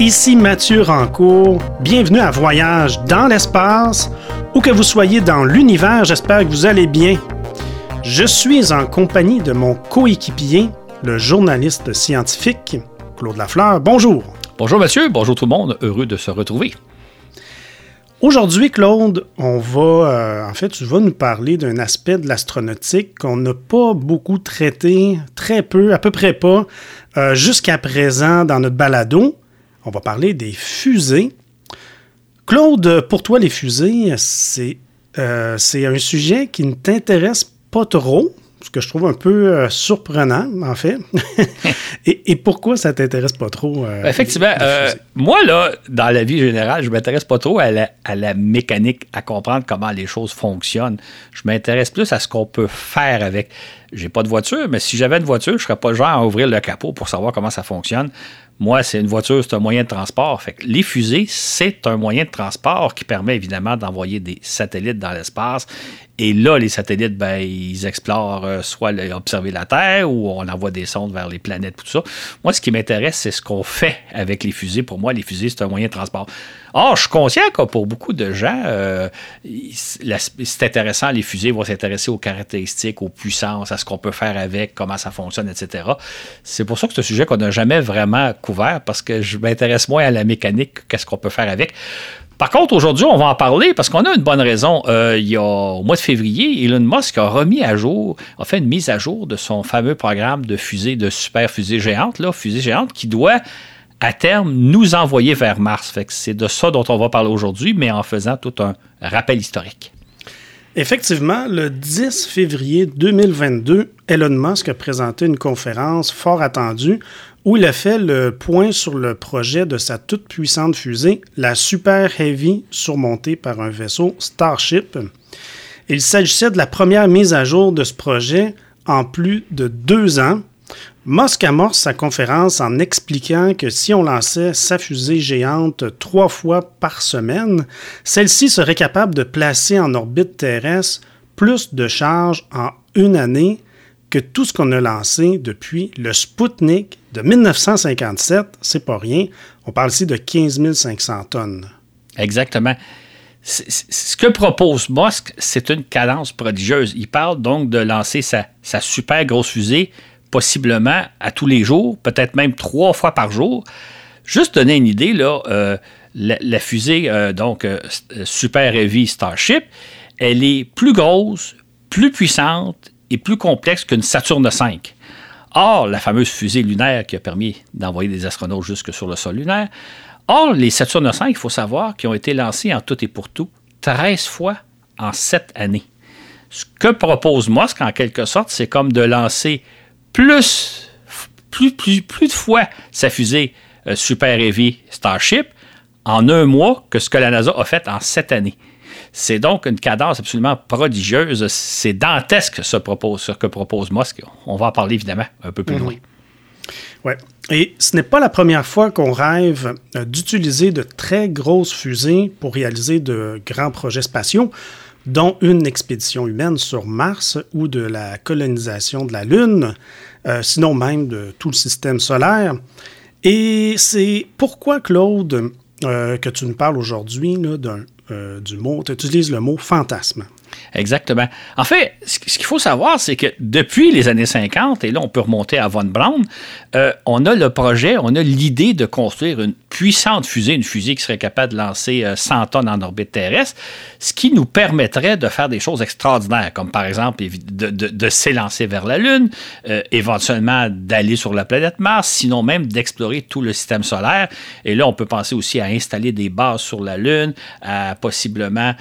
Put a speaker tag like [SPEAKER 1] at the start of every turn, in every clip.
[SPEAKER 1] Ici Mathieu Rancourt. Bienvenue à Voyage dans l'espace. Où que vous soyez dans l'univers, j'espère que vous allez bien. Je suis en compagnie de mon coéquipier, le journaliste scientifique Claude Lafleur. Bonjour.
[SPEAKER 2] Bonjour Mathieu, bonjour tout le monde, heureux de se retrouver.
[SPEAKER 1] Aujourd'hui, Claude, on va, euh, en fait, tu vas nous parler d'un aspect de l'astronautique qu'on n'a pas beaucoup traité, très peu, à peu près pas, euh, jusqu'à présent dans notre balado. On va parler des fusées. Claude, pour toi, les fusées, c'est euh, un sujet qui ne t'intéresse pas trop, ce que je trouve un peu euh, surprenant, en fait. et, pourquoi ça t'intéresse pas trop?
[SPEAKER 2] Euh, Effectivement. Euh, moi, là, dans la vie générale, je m'intéresse pas trop à la, mécanique, à comprendre comment les choses fonctionnent. Je m'intéresse plus à ce qu'on peut faire avec. J'ai pas de voiture, mais si j'avais une voiture, je serais pas le genre à ouvrir le capot pour savoir comment ça fonctionne. Moi, c'est une voiture, c'est un moyen de transport. Les fusées, c'est un moyen de transport qui permet évidemment d'envoyer des satellites dans l'espace. Et là, les satellites, ben, ils explorent euh, soit observer la Terre ou on envoie des sondes vers les planètes, tout ça. Moi, ce qui m'intéresse, c'est ce qu'on fait avec les fusées. Pour moi, les fusées, c'est un moyen de transport. Or, je suis conscient que pour beaucoup de gens, euh, c'est intéressant, les fusées vont s'intéresser aux caractéristiques, aux puissances, à ce qu'on peut faire avec, comment ça fonctionne, etc. C'est pour ça que c'est un sujet qu'on n'a jamais vraiment couvert parce que je m'intéresse moins à la mécanique qu'à ce qu'on peut faire avec. Par contre, aujourd'hui, on va en parler parce qu'on a une bonne raison. Euh, il y a, au mois de février, Elon Musk a remis à jour, a fait une mise à jour de son fameux programme de fusée, de super fusée géante, là, fusée géante, qui doit à terme nous envoyer vers Mars. c'est de ça dont on va parler aujourd'hui, mais en faisant tout un rappel historique.
[SPEAKER 1] Effectivement, le 10 février 2022, Elon Musk a présenté une conférence fort attendue où il a fait le point sur le projet de sa toute puissante fusée, la Super Heavy, surmontée par un vaisseau Starship. Il s'agissait de la première mise à jour de ce projet en plus de deux ans Musk amorce sa conférence en expliquant que si on lançait sa fusée géante trois fois par semaine, celle-ci serait capable de placer en orbite terrestre plus de charges en une année que tout ce qu'on a lancé depuis le Sputnik de 1957. C'est pas rien. On parle ici de 15 500 tonnes.
[SPEAKER 2] Exactement. Ce que propose Musk, c'est une cadence prodigieuse. Il parle donc de lancer sa, sa super grosse fusée possiblement à tous les jours, peut-être même trois fois par jour. Juste donner une idée, là, euh, la, fusée euh, donc euh, Super Heavy Starship, elle est plus grosse, plus puissante et plus complexe qu'une Saturne V. Or, la fameuse fusée lunaire qui a permis d'envoyer des astronautes jusque sur le sol lunaire, or, les Saturne V, il faut savoir, qui ont été lancés en tout et pour tout 13 fois en 7 années. Ce que propose Musk, en quelque sorte, c'est comme de lancer plus, plus, plus, plus de fois sa fusée euh, Super Heavy Starship en un mois que ce que la NASA a fait en sept années. C'est donc une cadence absolument prodigieuse. C'est dantesque ce, propose, ce que propose Musk. On va en parler évidemment un peu plus mhm. loin.
[SPEAKER 1] Oui. Et ce n'est pas la première fois qu'on rêve euh, d'utiliser de très grosses fusées pour réaliser de grands projets spatiaux dont une expédition humaine sur Mars ou de la colonisation de la Lune, euh, sinon même de tout le système solaire. Et c'est pourquoi, Claude, euh, que tu nous parles aujourd'hui euh, du mot, tu utilises le mot fantasme.
[SPEAKER 2] Exactement. En fait, ce qu'il faut savoir, c'est que depuis les années 50, et là on peut remonter à Von Braun, euh, on a le projet, on a l'idée de construire une puissante fusée, une fusée qui serait capable de lancer 100 euh, tonnes en orbite terrestre, ce qui nous permettrait de faire des choses extraordinaires, comme par exemple de, s'élancer vers la Lune, euh, éventuellement d'aller sur la planète Mars, sinon même d'explorer tout le système solaire. Et là, on peut penser aussi à installer des bases sur la Lune, à possiblement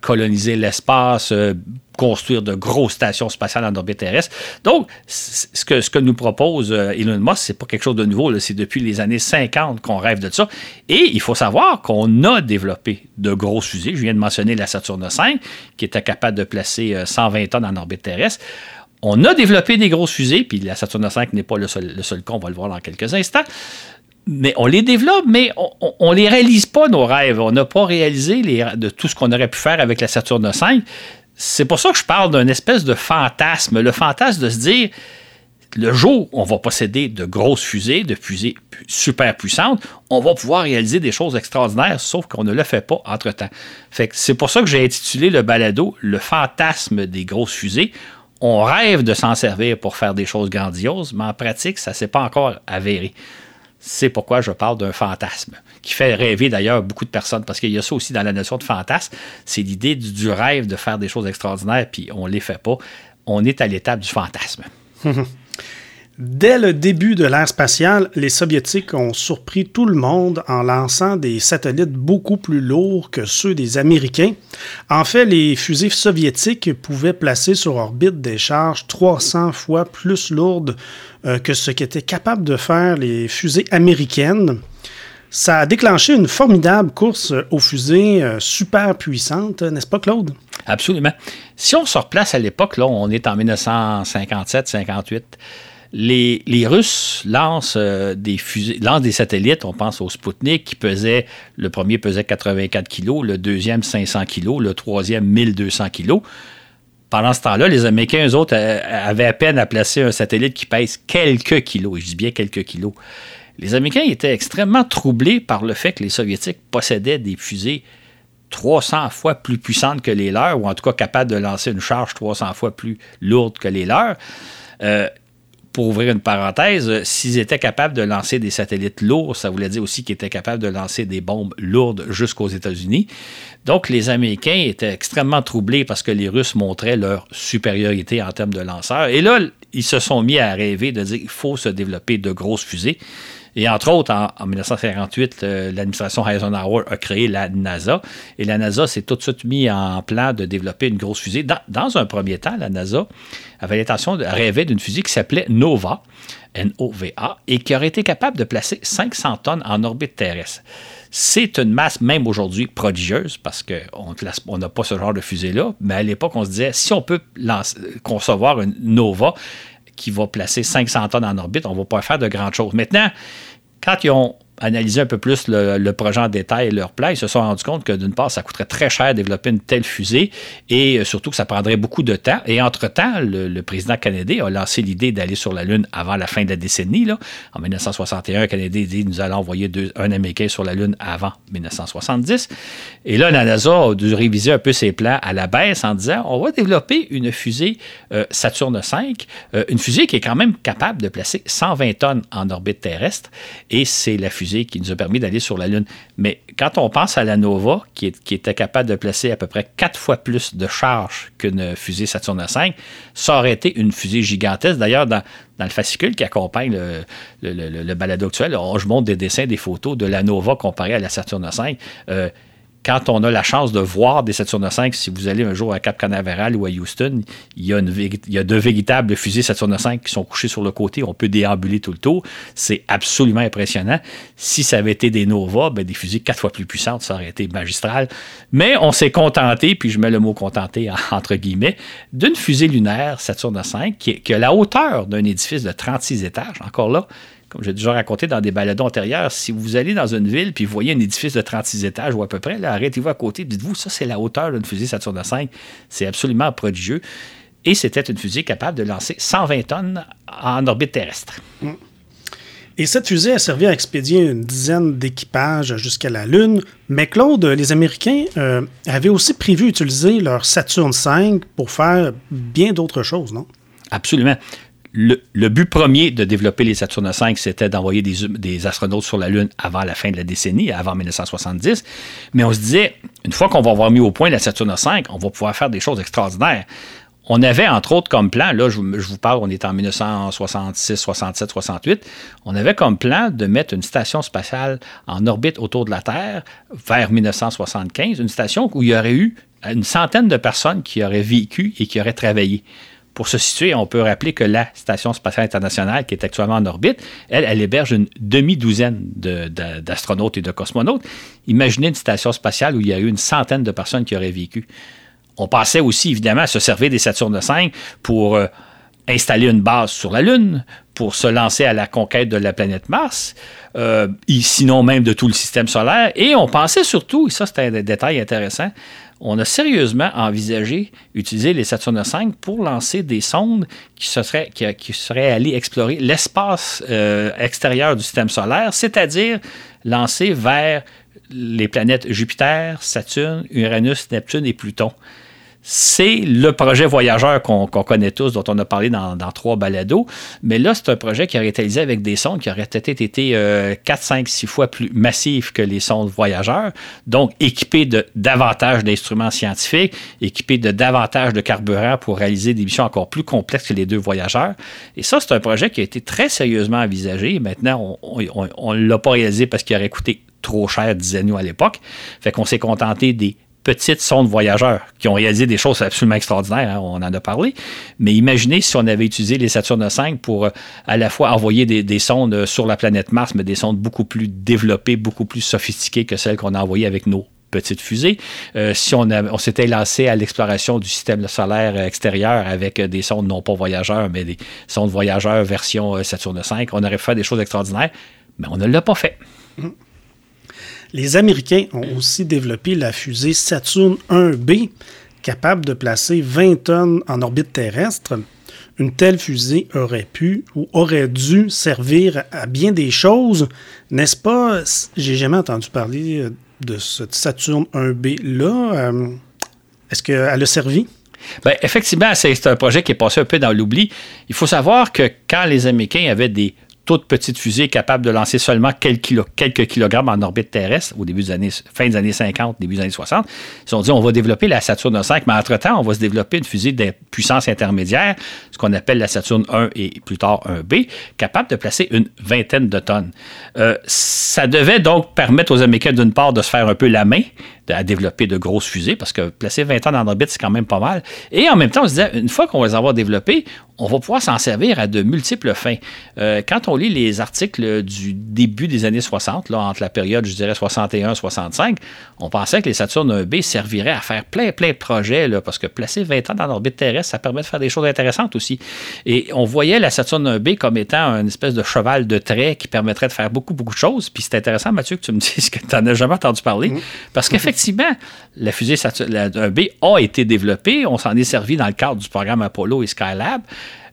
[SPEAKER 2] coloniser l'espace euh, construire de grosses stations spatiales en orbite terrestre. Donc, ce que, ce que nous propose euh, Elon Musk, c'est pas quelque chose de nouveau. C'est depuis les années 50 qu'on rêve de ça. Et il faut savoir qu'on a développé de grosses fusées. Je viens de mentionner la Saturne V, qui était capable de placer 120 euh, tonnes en orbite terrestre. On a développé des grosses fusées, puis la Saturne V n'est pas le seul, le seul cas, on va le voir dans quelques instants mais on les développe, mais on ne les réalise pas, nos rêves. On n'a pas réalisé de tout ce qu'on aurait pu faire avec la Saturne V. C'est pour ça que je parle d'un espèce de fantasme. Le fantasme de se dire, le jour où on va posséder de grosses fusées, de fusées super puissantes, on va pouvoir réaliser des choses extraordinaires, sauf qu'on ne le fait pas entre-temps. c'est pour ça que j'ai intitulé le balado Le fantasme des grosses fusées. On rêve de s'en servir pour faire des choses grandioses, mais en pratique, ça ne s'est pas encore avéré. C'est pourquoi je parle d'un fantasme, qui fait rêver d'ailleurs beaucoup de personnes, parce qu'il y a ça aussi dans la notion de fantasme, c'est l'idée du, rêve de faire des choses extraordinaires, puis on ne les fait pas. On est à l'étape du fantasme.
[SPEAKER 1] Dès le début de l'ère spatiale, les Soviétiques ont surpris tout le monde en lançant des satellites beaucoup plus lourds que ceux des Américains. En fait, les fusées soviétiques pouvaient placer sur orbite des charges 300 fois plus lourdes euh, que ce qu'étaient capables de faire les fusées américaines. Ça a déclenché une formidable course aux fusées euh, super puissantes, n'est-ce pas, Claude?
[SPEAKER 2] Absolument. Si on se replace à l'époque, là, on est en 1957-58 les, Russes lancent, euh, des fusées, lancent des satellites, on pense au Sputnik, qui pesait, le premier pesait 84 kg, le deuxième 500 kg, le troisième 1200 kg. Pendant ce temps-là, les Américains, eux autres, euh, avaient à peine à placer un satellite qui pèse quelques kilos, et je dis bien quelques kilos. Les Américains étaient extrêmement troublés par le fait que les Soviétiques possédaient des fusées 300 fois plus puissantes que les leurs, ou en tout cas capables de lancer une charge 300 fois plus lourde que les leurs. Euh, pour ouvrir une parenthèse, euh, s'ils étaient capables de lancer des satellites lourds, ça voulait dire aussi qu'ils étaient capables de lancer des bombes lourdes jusqu'aux États-Unis. Donc, les Américains étaient extrêmement troublés parce que les Russes montraient leur supériorité en termes de lanceurs. Et là, ils se sont mis à rêver de dire qu'il faut se développer de grosses fusées. Et entre autres, en, 1958, euh, l'administration Eisenhower a créé la NASA. Et la NASA s'est tout de suite mis en plan de développer une grosse fusée. Dans, un premier temps, la NASA avait l'intention de rêver d'une fusée qui s'appelait NOVA, N-O-V-A, et qui aurait été capable de placer 500 tonnes en orbite terrestre. C'est une masse, même aujourd'hui, prodigieuse, parce qu'on n'a pas ce genre de fusée-là. Mais à l'époque, on se disait, si on peut concevoir une Nova, qui va placer 500 tonnes en orbite, on ne va pas faire de grandes choses. Maintenant, quand ils ont analysé un peu plus le, projet en détail et leur plan, ils se sont rendus compte que d'une part, ça coûterait très cher de développer une telle fusée et euh, surtout que ça prendrait beaucoup de temps. Et entre-temps, le, président canadien a lancé l'idée d'aller sur la Lune avant la fin de la décennie. Là. En 1961, le Canadien dit nous allons envoyer un Américain sur la Lune avant 1970. Et là, la NASA a dû réviser un peu ses plans à la baisse en disant on va développer une fusée euh, Saturne V, euh, une fusée qui est quand même capable de placer 120 tonnes en orbite terrestre. Et c'est la fusée qui nous a permis d'aller sur la Lune. Mais quand on pense à la Nova, qui, était capable de placer à peu près quatre fois plus de charge qu'une fusée Saturne V, ça aurait été une fusée gigantesque. D'ailleurs, dans, le fascicule qui accompagne le, balado actuel, je montre des dessins, des photos de la Nova comparée à la Saturne V quand on a la chance de voir des Saturne V, si vous allez un jour à Cap Canaveral ou à Houston, il y a, deux véritables fusées Saturne V qui sont couchés sur le côté. On peut déambuler tout le tour. C'est absolument impressionnant. Si ça avait été des Nova, ben des fusées quatre fois plus puissantes, ça aurait été magistral. Mais on s'est contenté, puis je mets le mot contenté entre guillemets, d'une fusée lunaire Saturne V qui, qui a la hauteur d'un édifice de 36 étages. Encore là, comme j'ai déjà raconté dans des baladons antérieurs, si vous allez dans une ville puis vous voyez un édifice de 36 étages ou à peu près, arrêtez-vous à côté, dites-vous, ça c'est la hauteur d'une fusée Saturne V. C'est absolument prodigieux. Et c'était une fusée capable de lancer 120 tonnes en orbite terrestre.
[SPEAKER 1] Et cette fusée a servi à expédier une dizaine d'équipages jusqu'à la Lune. Mais Claude, les Américains euh, avaient aussi prévu utiliser leur Saturne V pour faire bien d'autres choses, non?
[SPEAKER 2] Absolument le, but premier de développer les Saturne V, c'était d'envoyer des, astronautes sur la Lune avant la fin de la décennie, avant 1970. Mais on se disait, une fois qu'on va avoir mis au point la Saturne V, on va pouvoir faire des choses extraordinaires. On avait, entre autres, comme plan, là, je, vous parle, on est en 1966, 67, 68, on avait comme plan de mettre une station spatiale en orbite autour de la Terre vers 1975, une station où il y aurait eu une centaine de personnes qui auraient vécu et qui auraient travaillé. Pour se situer, on peut rappeler que la Station spatiale internationale, qui est actuellement en orbite, elle, elle héberge une demi-douzaine d'astronautes et de cosmonautes. Imaginez une station spatiale où il y a eu une centaine de personnes qui auraient vécu. On pensait aussi, évidemment, à se servir des Saturne V pour... Euh, installer une base sur la Lune pour se lancer à la conquête de la planète Mars, euh, sinon même de tout le système solaire. Et on pensait surtout, et ça c'est un détail intéressant, on a sérieusement envisagé utiliser les Saturne V pour lancer des sondes qui, seraient, qui, allées explorer l'espace euh, extérieur du système solaire, c'est-à-dire lancer vers les planètes Jupiter, Saturne, Uranus, Neptune et Pluton c'est le projet voyageur qu'on connaît tous, dont on a parlé dans, trois balados. Mais là, c'est un projet qui aurait été réalisé avec des sondes qui auraient peut-être été 4, 5, 6 fois plus massifs que les sondes voyageurs, donc équipés de davantage d'instruments scientifiques, équipés de davantage de carburant pour réaliser des missions encore plus complexes que les deux voyageurs. Et ça, c'est un projet qui a été très sérieusement envisagé. Maintenant, on ne l'a pas réalisé parce qu'il aurait coûté trop cher, disait-nous à l'époque. Fait qu'on s'est contenté des petites sondes voyageurs qui ont réalisé des choses absolument extraordinaires, hein, on en a parlé. Mais imaginez si on avait utilisé les Saturne V pour euh, à la fois envoyer des, sondes euh, sur la planète Mars, mais des sondes beaucoup plus développées, beaucoup plus sophistiquées que celles qu'on a envoyées avec nos petites fusées. Euh, si on, s'était lancé à l'exploration du système solaire extérieur avec des sondes non pas voyageurs, mais des sondes voyageurs version Saturne V, on aurait fait des choses extraordinaires, mais on ne l'a pas fait. Mmh.
[SPEAKER 1] Les Américains ont aussi développé la fusée Saturn 1B, capable de placer 20 tonnes en orbite terrestre. Une telle fusée aurait pu ou aurait dû servir à bien des choses, n'est-ce pas? J'ai jamais entendu parler euh, de cette Saturn 1B-là. Euh, est-ce qu'elle a servi?
[SPEAKER 2] Bien, effectivement, c'est un projet qui est passé un peu dans l'oubli. Il faut savoir que quand les Américains avaient des toute petite fusée capable de lancer seulement quelques, kilogrammes en orbite terrestre au début des années, fin des années 50, début des années 60. Ils ont dit on va développer la Saturne 5, mais entre-temps, on va se développer une fusée de puissance intermédiaire, ce qu'on appelle la Saturne 1 et plus tard 1B, capable de placer une vingtaine de tonnes. Euh, ça devait donc permettre aux Américains, d'une part, de se faire un peu la main, à développer de grosses fusées, parce que placer 20 tonnes en orbite, c'est quand même pas mal. Et en même temps, on se disait, une fois qu'on va les avoir développés, on va pouvoir s'en servir à de multiples fins. Euh, quand on lit les articles du début des années 60, là, entre la période, je dirais, 61-65, on pensait que les Saturne B serviraient à faire plein, plein de projets, là, parce que placer 20 tonnes en orbite terrestre, ça permet de faire des choses intéressantes aussi. Et on voyait la Saturne B comme étant une espèce de cheval de trait qui permettrait de faire beaucoup, beaucoup de choses. Puis c'est intéressant, Mathieu, que tu me dises que tu n'en as jamais entendu parler, mmh. parce qu'effectivement, effectivement, la fusée Saturn, B a été développée. On s'en est servi dans le cadre du programme Apollo et Skylab.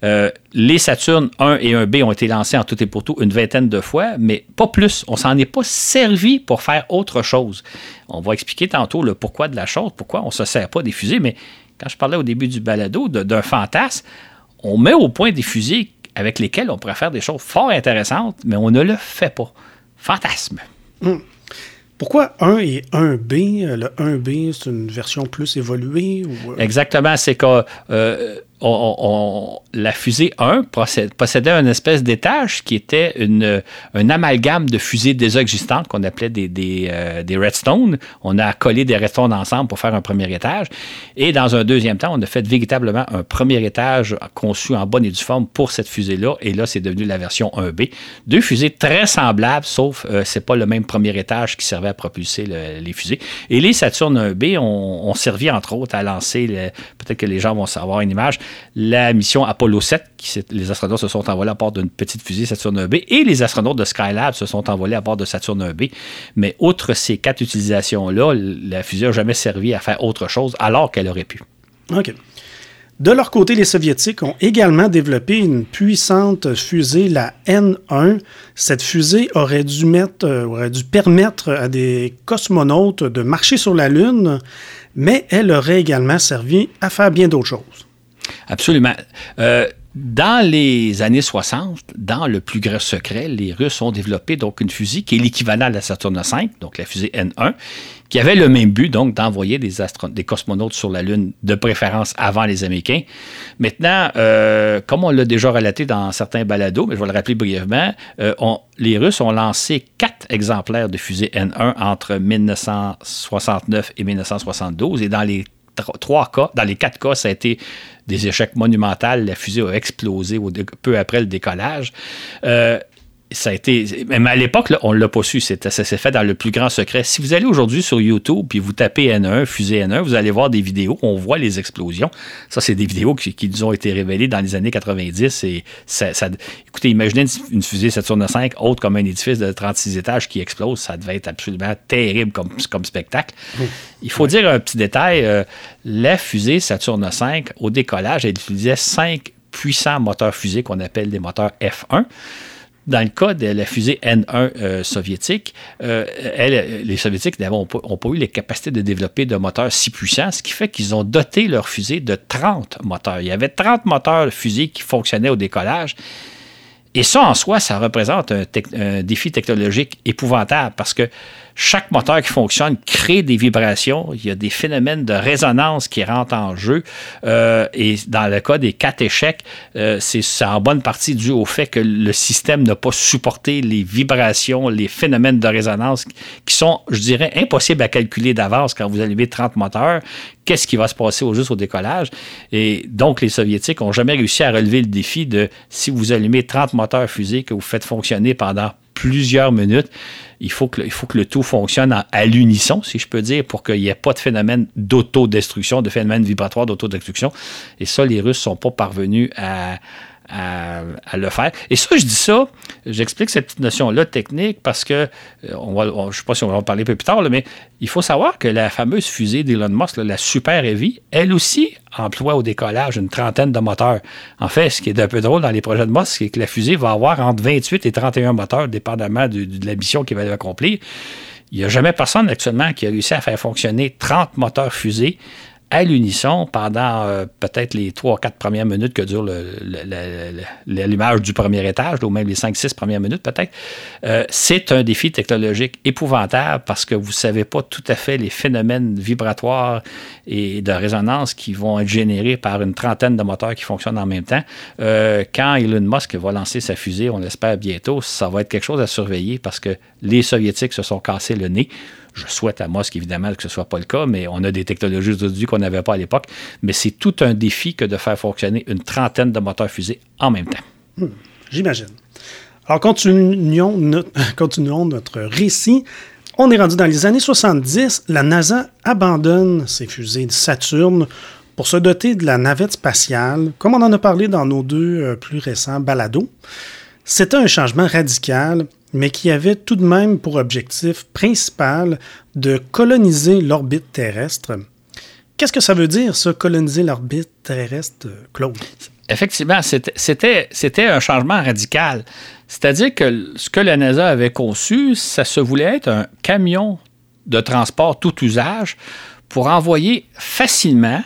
[SPEAKER 2] Euh, les Saturn 1 et 1B ont été lancés en tout et pour tout une vingtaine de fois, mais pas plus. On s'en est pas servi pour faire autre chose. On va expliquer tantôt le pourquoi de la chose, pourquoi on ne se sert pas des fusées, mais quand je parlais au début du balado d'un fantasme, on met au point des fusées avec lesquelles on pourrait faire des choses fort intéressantes, mais on ne le fait pas. Fantasme.
[SPEAKER 1] Hum. Pourquoi 1 et 1B? Le 1B, c'est une version plus évoluée?
[SPEAKER 2] Ou... Euh? Exactement. C'est que euh, la fusée 1 possédait une espèce d'étage qui était un amalgame de fusées déjà existantes qu'on appelait des, euh, des, redstone. On a collé des redstone ensemble pour faire un premier étage. Et dans un deuxième temps, on a fait véritablement un premier étage conçu en bonne et due forme pour cette fusée-là. Et là, c'est devenu la version 1B. Deux fusées très semblables, sauf euh, c'est pas le même premier étage qui servait à propulser les fusées. Et les Saturn 1B ont, servi, entre autres, à lancer, peut-être que les gens vont savoir une image, la mission Apollo 7, qui, les astronautes se sont envolés à bord d'une petite fusée Saturne 1B, et les astronautes de Skylab se sont envolés à bord de Saturne 1B. Mais outre ces quatre utilisations-là, la fusée n'a jamais servi à faire autre chose alors qu'elle aurait pu.
[SPEAKER 1] OK. De leur côté, les Soviétiques ont également développé une puissante fusée, la N1. Cette fusée aurait dû, mettre, euh, aurait dû permettre à des cosmonautes de marcher sur la Lune, mais elle aurait également servi à faire bien d'autres choses.
[SPEAKER 2] Absolument. Euh, dans les années 60, dans le plus grand secret, les Russes ont développé donc une fusée qui est l'équivalent de la Saturne V, donc la fusée N1, qui avait le même but, donc d'envoyer des, des cosmonautes sur la Lune, de préférence avant les Américains. Maintenant, euh, comme on l'a déjà relaté dans certains balados, mais je vais le rappeler brièvement, euh, les Russes ont lancé quatre exemplaires de fusée N1 entre 1969 et 1972, et dans les trois cas, dans les quatre cas, ça a été des échecs monumentaux. La fusée a explosé peu après le décollage. Euh, ça a été. Mais à l'époque, on ne l'a pas su. Ça s'est fait dans le plus grand secret. Si vous allez aujourd'hui sur YouTube puis vous tapez N1, fusée N1, vous allez voir des vidéos on voit les explosions. Ça, c'est des vidéos qui, nous ont été révélées dans les années 90. Et écoutez, imaginez une fusée Saturne V haute comme un édifice de 36 étages qui explose. Ça devait être absolument terrible comme, comme spectacle. Il faut dire un petit détail. Euh, la fusée Saturne V, au décollage, elle utilisait cinq puissants moteurs fusées qu'on appelle des moteurs F1. Dans le cas de la fusée N1 euh, soviétique, euh, les Soviétiques n'ont pas, eu les capacités de développer de moteurs si puissants, ce qui fait qu'ils ont doté leur fusée de 30 moteurs. Il y avait 30 moteurs de fusée qui fonctionnaient au décollage. Et ça, en soi, ça représente un, défi technologique épouvantable parce que chaque moteur qui fonctionne crée des vibrations. Il y a des phénomènes de résonance qui rentrent en jeu. Euh, et dans le cas des quatre échecs, euh, c'est en bonne partie dû au fait que le système n'a pas supporté les vibrations, les phénomènes de résonance qui sont, je dirais, impossibles à calculer d'avance quand vous allumez 30 moteurs, qu'est-ce qui va se passer au juste au décollage? Et donc, les Soviétiques n'ont jamais réussi à relever le défi de si vous allumez 30 moteurs fusées que vous faites fonctionner pendant plusieurs minutes, il faut que, le tout fonctionne à, l'unisson, si je peux dire, pour qu'il n'y ait pas de phénomène d'autodestruction, de phénomène vibratoire d'autodestruction. Et ça, les Russes ne sont pas parvenus à, à, le faire. Et ça, je dis ça, j'explique cette petite notion-là technique parce que, euh, on va, je ne sais pas si on va en parler un peu plus tard, mais il faut savoir que la fameuse fusée d'Elon Musk, la Super Heavy, elle aussi emploie au décollage une trentaine de moteurs. En fait, ce qui est un peu drôle dans les projets de Musk, c'est que la fusée va avoir entre 28 et 31 moteurs, dépendamment de, la mission qu'il va accomplir. Il n'y a jamais personne actuellement qui a réussi à faire fonctionner 30 moteurs fusées à l'unisson pendant euh, peut-être les trois ou quatre premières minutes que dure l'allumage du premier étage, ou même les cinq, six premières minutes peut-être, euh, c'est un défi technologique épouvantable parce que vous ne savez pas tout à fait les phénomènes vibratoires et de résonance qui vont être générés par une trentaine de moteurs qui fonctionnent en même temps. Euh, quand Elon Musk va lancer sa fusée, on l'espère bientôt, ça va être quelque chose à surveiller parce que les Soviétiques se sont cassés le nez. Je souhaite à Musk, évidemment, que ce ne soit pas le cas, mais on a des technologies aujourd'hui qu'on n'avait pas à l'époque. Mais c'est tout un défi que de faire fonctionner une trentaine de moteurs fusées en même temps.
[SPEAKER 1] Hmm, j'imagine. Alors, continuons, continuons notre récit. On est rendu dans les années 70. La NASA abandonne ses fusées de Saturne pour se doter de la navette spatiale, comme on en a parlé dans nos deux euh, plus récents balados. C'était un changement radical mais qui avait tout de même pour objectif principal de coloniser l'orbite terrestre. Qu'est-ce que ça veut dire, ça, coloniser l'orbite terrestre, Claude?
[SPEAKER 2] Effectivement, c'était un changement radical. C'est-à-dire que ce que la NASA avait conçu, ça se voulait être un camion de transport tout usage pour envoyer facilement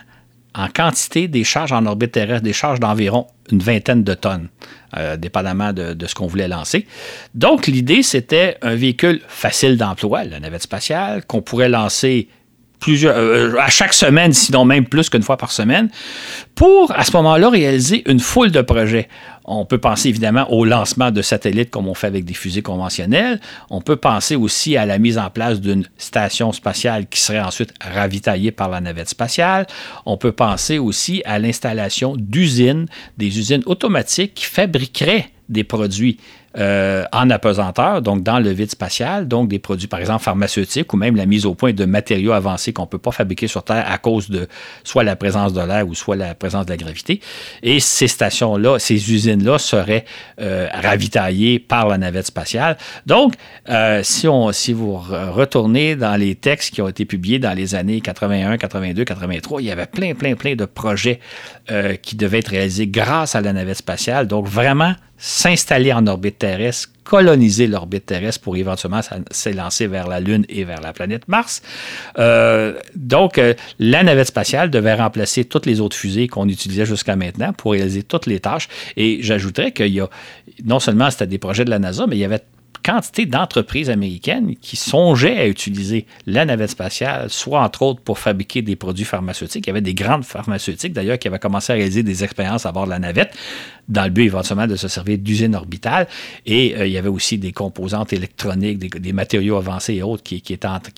[SPEAKER 2] en quantité des charges en orbite terrestre, des charges d'environ une vingtaine de tonnes, euh, dépendamment de, ce qu'on voulait lancer. Donc, l'idée, c'était un véhicule facile d'emploi, la navette spatiale, qu'on pourrait lancer plusieurs, euh, à chaque semaine, sinon même plus qu'une fois par semaine, pour à ce moment-là réaliser une foule de projets. On peut penser évidemment au lancement de satellites comme on fait avec des fusées conventionnelles. On peut penser aussi à la mise en place d'une station spatiale qui serait ensuite ravitaillée par la navette spatiale. On peut penser aussi à l'installation d'usines, des usines automatiques qui fabriqueraient des produits euh, en apesanteur, donc dans le vide spatial, donc des produits, par exemple, pharmaceutiques ou même la mise au point de matériaux avancés qu'on ne peut pas fabriquer sur Terre à cause de soit la présence de l'air ou soit la présence de la gravité. Et ces stations-là, ces usines-là seraient euh, ravitaillées par la navette spatiale. Donc, euh, si, on, si vous retournez dans les textes qui ont été publiés dans les années 81, 82, 83, il y avait plein, plein, plein de projets qui devaient être réalisés grâce à la navette spatiale. Donc, vraiment, s'installer en orbite terrestre, coloniser l'orbite terrestre pour éventuellement s'élancer vers la Lune et vers la planète Mars. Euh, donc, euh, la navette spatiale devait remplacer toutes les autres fusées qu'on utilisait jusqu'à maintenant pour réaliser toutes les tâches. Et j'ajouterais qu'il y a, non seulement c'était des projets de la NASA, mais il y avait quantité d'entreprises américaines qui songeaient à utiliser la navette spatiale, soit entre autres pour fabriquer des produits pharmaceutiques. Il y avait des grandes pharmaceutiques d'ailleurs qui avaient commencé à réaliser des expériences à bord de la navette dans le but éventuellement de se servir d'usines orbitales. Et euh, il y avait aussi des composantes électroniques, des, matériaux avancés et autres qui,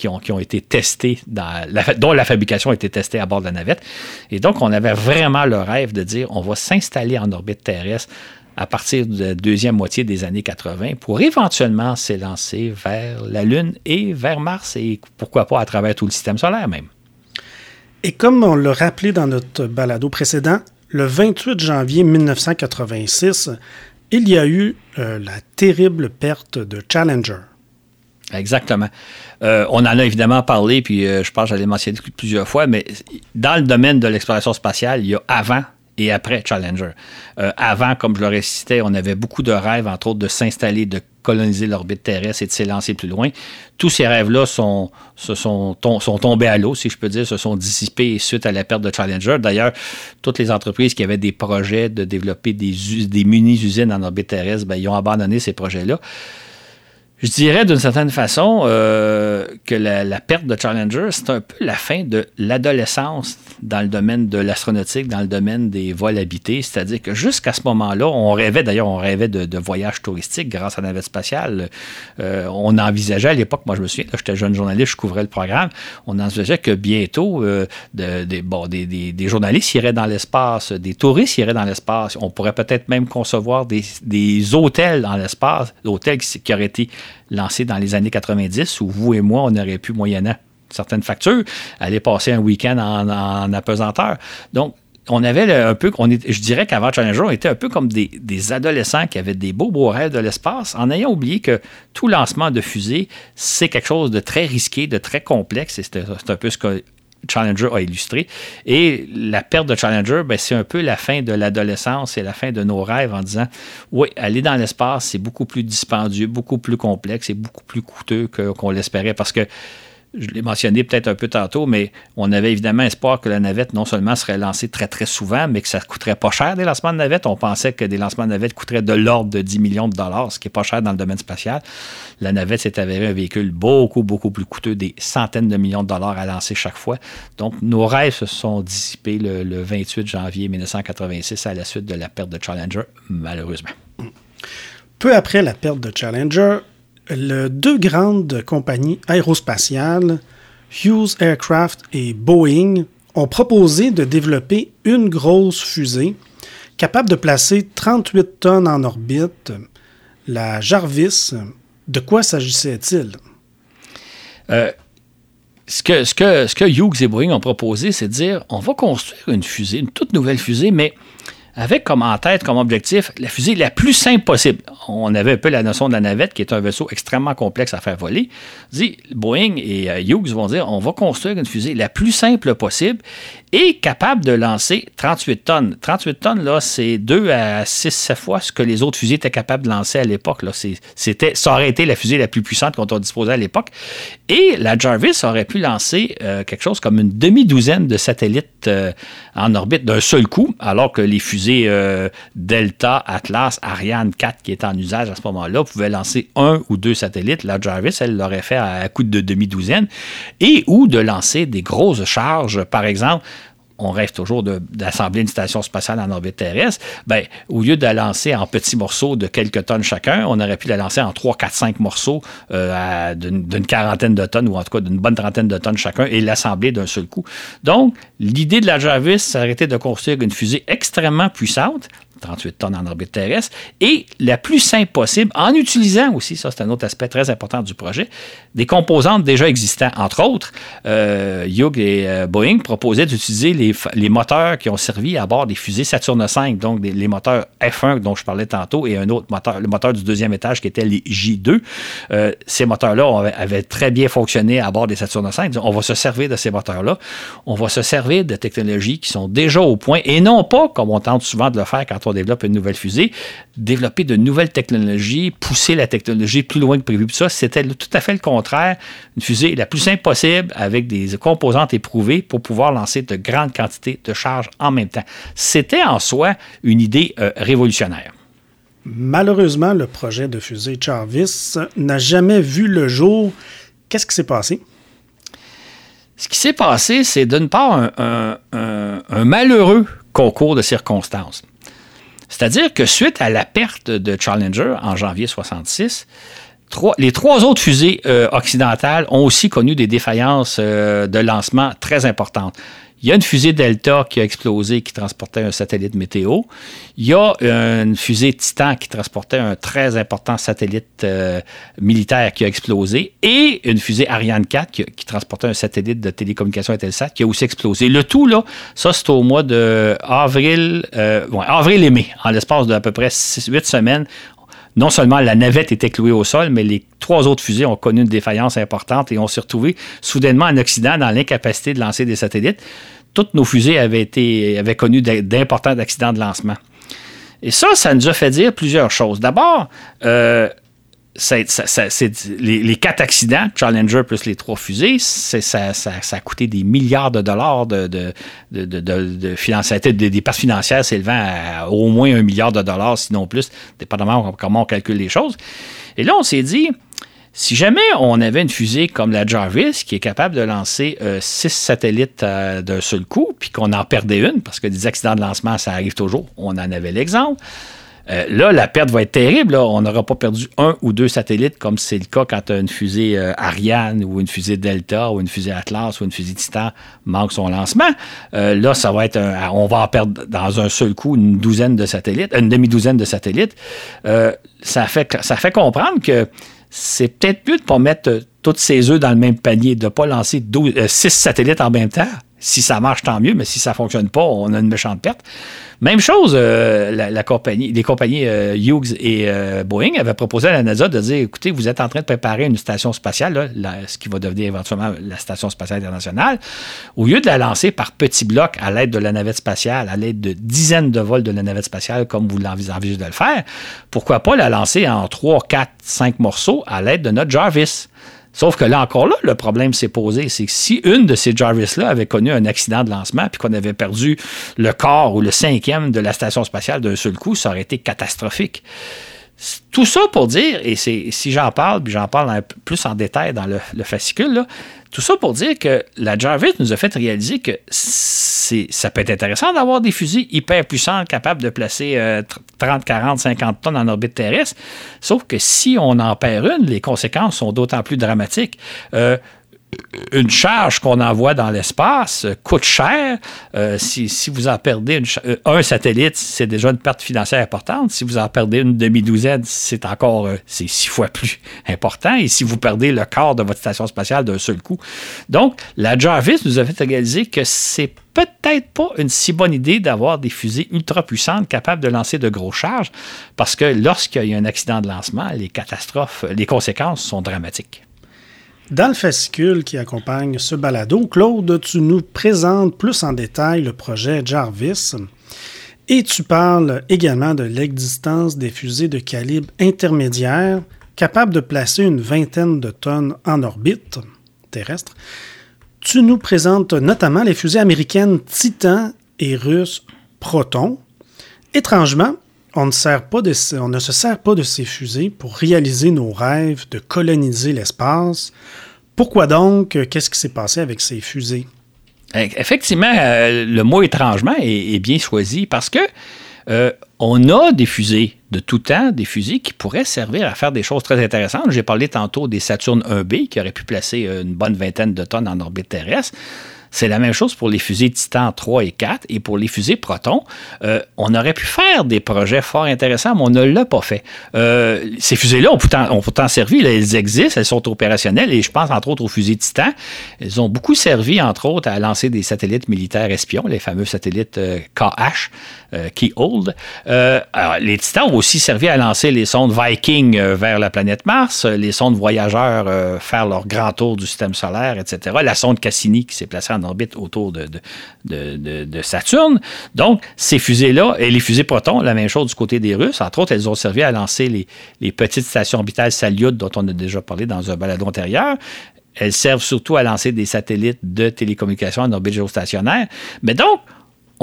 [SPEAKER 2] ont, été testés, dont la fabrication a été testée à bord de la navette. Et donc, on avait vraiment le rêve de dire on va s'installer en orbite terrestre à partir de la deuxième moitié des années 80 pour éventuellement s'élancer vers la Lune et vers Mars et pourquoi pas à travers tout le système solaire même.
[SPEAKER 1] Et comme on l'a rappelé dans notre balado précédent, le 28 janvier 1986, il y a eu euh, la terrible perte de Challenger.
[SPEAKER 2] Exactement. Euh, on en a évidemment parlé, puis euh, je pense que j'allais mentionner plusieurs fois, mais dans le domaine de l'exploration spatiale, il y a avant et après Challenger. Euh, avant, comme je le récitais, on avait beaucoup de rêves, entre autres, de s'installer, de coloniser l'orbite terrestre et de s'élancer plus loin. Tous ces rêves-là sont, sont, sont, tombés à l'eau, si je peux dire, se sont dissipés suite à la perte de Challenger. D'ailleurs, toutes les entreprises qui avaient des projets de développer des, des mini-usines en orbite terrestre, ben, ils ont abandonné ces projets-là. Je dirais d'une certaine façon euh, que la, perte de Challenger, c'est un peu la fin de l'adolescence dans le domaine de l'astronautique, dans le domaine des vols habités. C'est-à-dire que jusqu'à ce moment-là, on rêvait, d'ailleurs, on rêvait de, voyages touristiques grâce à la navette spatiale. Euh, on envisageait à l'époque, moi je me souviens, j'étais jeune journaliste, je couvrais le programme, on envisageait que bientôt, euh, des, journalistes iraient dans l'espace, des touristes iraient dans l'espace. On pourrait peut-être même concevoir des, hôtels dans l'espace, l'hôtel qui, qui auraient été lancé dans les années 90 où vous et moi, on aurait pu, moyennant certaines factures, aller passer un week-end en, apesanteur. Donc, on avait un peu, on je dirais qu'avant Challenger, on était un peu comme des, adolescents qui avaient des beaux, beaux rêves de l'espace, en ayant oublié que tout lancement de fusée, c'est quelque chose de très risqué, de très complexe, et c'est un peu ce que Challenger a illustré. Et la perte de Challenger, ben, c'est un peu la fin de l'adolescence et la fin de nos rêves en disant oui, aller dans l'espace, c'est beaucoup plus dispendieux, beaucoup plus complexe et beaucoup plus coûteux qu'on l'espérait parce que je l'ai mentionné peut-être un peu tantôt, mais on avait évidemment espoir que la navette non seulement serait lancée très très souvent, mais que ça ne coûterait pas cher des lancements de navette. On pensait que des lancements de navette coûteraient de l'ordre de 10 millions de dollars, ce qui n'est pas cher dans le domaine spatial. La navette s'est avérée un véhicule beaucoup, beaucoup plus coûteux, des centaines de millions de dollars à lancer chaque fois. Donc, nos rêves se sont dissipés le, le 28 janvier 1986 à la suite de la perte de Challenger, malheureusement.
[SPEAKER 1] Peu après la perte de Challenger, le deux grandes compagnies aérospatiales, Hughes Aircraft et Boeing, ont proposé de développer une grosse fusée capable de placer 38 tonnes en orbite, la Jarvis. De quoi s'agissait-il?
[SPEAKER 2] Euh, ce, que, Hughes et Boeing ont proposé, c'est de dire on va construire une fusée, une toute nouvelle fusée, mais avec comme en tête, comme objectif, la fusée la plus simple possible. On avait un peu la notion de la navette, qui est un vaisseau extrêmement complexe à faire voler. Boeing et euh, Hughes vont dire, on va construire une fusée la plus simple possible et capable de lancer 38 tonnes. 38 tonnes, là, c'est 2 à 6, 7 fois ce que les autres fusées étaient capables de lancer à l'époque. Ça aurait été la fusée la plus puissante qu'on disposait à l'époque. Et la Jarvis aurait pu lancer euh, quelque chose comme une demi-douzaine de satellites euh, en orbite d'un seul coup, alors que les fusées euh, Delta, Atlas, Ariane 4 qui étaient en usage à ce moment-là pouvaient lancer un ou deux satellites. La Jarvis, elle l'aurait fait à, coup de demi-douzaine. Et ou de lancer des grosses charges, par exemple, on rêve toujours d'assembler une station spatiale en orbite terrestre, ben, au lieu de la lancer en petits morceaux de quelques tonnes chacun, on aurait pu la lancer en 3, 4, 5 morceaux euh, d'une quarantaine de tonnes ou en tout cas d'une bonne trentaine de tonnes chacun et l'assembler d'un seul coup. Donc, l'idée de la Jarvis, ça aurait été de construire une fusée extrêmement puissante 38 tonnes en orbite terrestre, et la plus simple possible, en utilisant aussi, ça c'est un autre aspect très important du projet, des composantes déjà existantes. Entre autres, euh, Hugh et euh, Boeing proposaient d'utiliser les, les, moteurs qui ont servi à bord des fusées Saturn V, donc les moteurs F1 dont je parlais tantôt, et un autre moteur, le moteur du deuxième étage qui était les J2. Euh, ces moteurs-là avaient, très bien fonctionné à bord des Saturn V. On va se servir de ces moteurs-là. On va se servir de technologies qui sont déjà au point, et non pas, comme on tente souvent de le faire quand on développe une nouvelle fusée, développer de nouvelles technologies, pousser la technologie plus loin que prévu. ça, c'était tout à fait le contraire. Une fusée la plus simple possible avec des composantes éprouvées pour pouvoir lancer de grandes quantités de charges en même temps. C'était en soi une idée euh, révolutionnaire.
[SPEAKER 1] Malheureusement, le projet de fusée Jarvis n'a jamais vu le jour. Qu'est-ce qui s'est passé?
[SPEAKER 2] Ce qui s'est passé, c'est d'une part un, un, malheureux concours de circonstances. C'est-à-dire que suite à la perte de Challenger en janvier 66, les trois autres fusées euh, occidentales ont aussi connu des défaillances euh, de lancement très importantes. Il y a une fusée Delta qui a explosé, qui transportait un satellite météo. Il y a une fusée Titan qui transportait un très important satellite euh, militaire qui a explosé. Et une fusée Ariane 4 qui, transportait un satellite de télécommunication Intelsat qui a aussi explosé. Le tout, là, ça, c'est au mois de avril, euh, avril et mai, en l'espace d'à peu près 8 semaines non seulement la navette était clouée au sol, mais les trois autres fusées ont connu une défaillance importante et on s'est retrouvé soudainement en Occident dans l'incapacité de lancer des satellites. Toutes nos fusées avaient, été, avaient connu d'importants accidents de lancement. Et ça, ça nous a fait dire plusieurs choses. D'abord, euh, les, quatre accidents, Challenger plus les trois fusées, ça, a coûté des milliards de dollars de, de, de, de, des pertes financières s'élevant à au moins un milliard de dollars, sinon plus, dépendamment comment on calcule les choses. Et là, on s'est dit, si jamais on avait une fusée comme la Jarvis qui est capable de lancer euh, six satellites euh, d'un seul coup, puis qu'on en perdait une, parce que des accidents de lancement, ça arrive toujours, on en avait l'exemple. Euh, là, la perte va être terrible. On n'aura pas perdu un ou deux satellites comme c'est le cas quand une fusée Ariane ou une fusée Delta ou une fusée Atlas ou une fusée Titan manque son lancement. Là, ça va être on va en perdre dans un seul coup une douzaine de satellites, une demi-douzaine de satellites. ça fait comprendre que c'est peut-être mieux de ne pas mettre tous ses œufs dans le même panier, de ne pas lancer six satellites en même temps. Si ça marche, tant mieux, mais si ça ne fonctionne pas, on a une méchante perte. Même chose, euh, les compagnies euh, Hughes et euh, Boeing avaient proposé à la NASA de dire écoutez, vous êtes en train de préparer une station spatiale, ce qui va devenir éventuellement la Station spatiale internationale. Au lieu de la lancer par petits blocs à l'aide de la navette spatiale, à l'aide de dizaines de vols de la navette spatiale, comme vous l'envisagez de le faire, pourquoi pas la lancer en 3, 4, 5 morceaux à l'aide de notre Jarvis? Sauf que là encore là, le problème s'est posé, c'est que si une de ces Jarvis-là avait connu un accident de lancement, puis qu'on avait perdu le corps ou le cinquième de la station spatiale d'un seul coup, ça aurait été catastrophique. Tout ça pour dire, et c'est si j'en parle, puis j'en parle plus en détail dans le, fascicule, tout ça pour dire que la Jarvis nous a fait réaliser que ça peut être intéressant d'avoir des fusils hyper puissants capables de placer 30, 40, 50 tonnes en orbite terrestre. Sauf que si on en perd une, les conséquences sont d'autant plus dramatiques. Euh, une charge qu'on envoie dans l'espace coûte cher. Euh, si, vous en perdez euh, un satellite, c'est déjà une perte financière importante. Si vous en perdez une demi-douzaine, c'est encore euh, c'est six fois plus important. Et si vous perdez le quart de votre station spatiale d'un seul coup. Donc, la Jarvis nous a fait réaliser que c'est peut-être pas une si bonne idée d'avoir des fusées ultra puissantes capables de lancer de grosses charges, parce que lorsqu'il y a un accident de lancement, les catastrophes, les conséquences sont dramatiques.
[SPEAKER 1] Dans le fascicule qui accompagne ce balado, Claude, tu nous présentes plus en détail le projet Jarvis et tu parles également de l'existence des fusées de calibre intermédiaire capables de placer une vingtaine de tonnes en orbite terrestre. Tu nous présentes notamment les fusées américaines Titan et russes Proton. Étrangement, on ne, se sert pas de ces fusées pour réaliser nos rêves de coloniser l'espace. Pourquoi donc? Qu'est-ce qui s'est passé avec ces fusées?
[SPEAKER 2] Eh, effectivement, euh, le mot étrangement est, bien choisi parce que euh, on a des fusées de tout temps, des fusées qui pourraient servir à faire des choses très intéressantes. J'ai parlé tantôt des Saturn 1B qui auraient pu placer une bonne vingtaine de tonnes en orbite terrestre. C'est la même chose pour les fusées Titan 3 et 4 et pour les fusées Proton. Euh, on aurait pu faire des projets fort intéressants, mais on ne l'a pas fait. Euh, ces fusées-là ont pourtant, servi, elles existent, elles sont opérationnelles et je pense entre autres aux fusées Titan. Elles ont beaucoup servi entre autres à lancer des satellites militaires espions, les fameux satellites KH, euh, Keyhold. alors, les Titans ont aussi servi à lancer les sondes Viking vers la planète Mars, les sondes voyageurs faire leur grand tour du système solaire, etc. La sonde Cassini qui s'est placée en orbite autour de, de, Saturne. Donc, ces fusées-là, et les fusées Proton, la même chose du côté des Russes, entre autres, elles ont servi à lancer les, petites stations orbitales Salyut dont on a déjà parlé dans un balado antérieur. Elles servent surtout à lancer des satellites de télécommunications en orbite géostationnaire. Mais donc,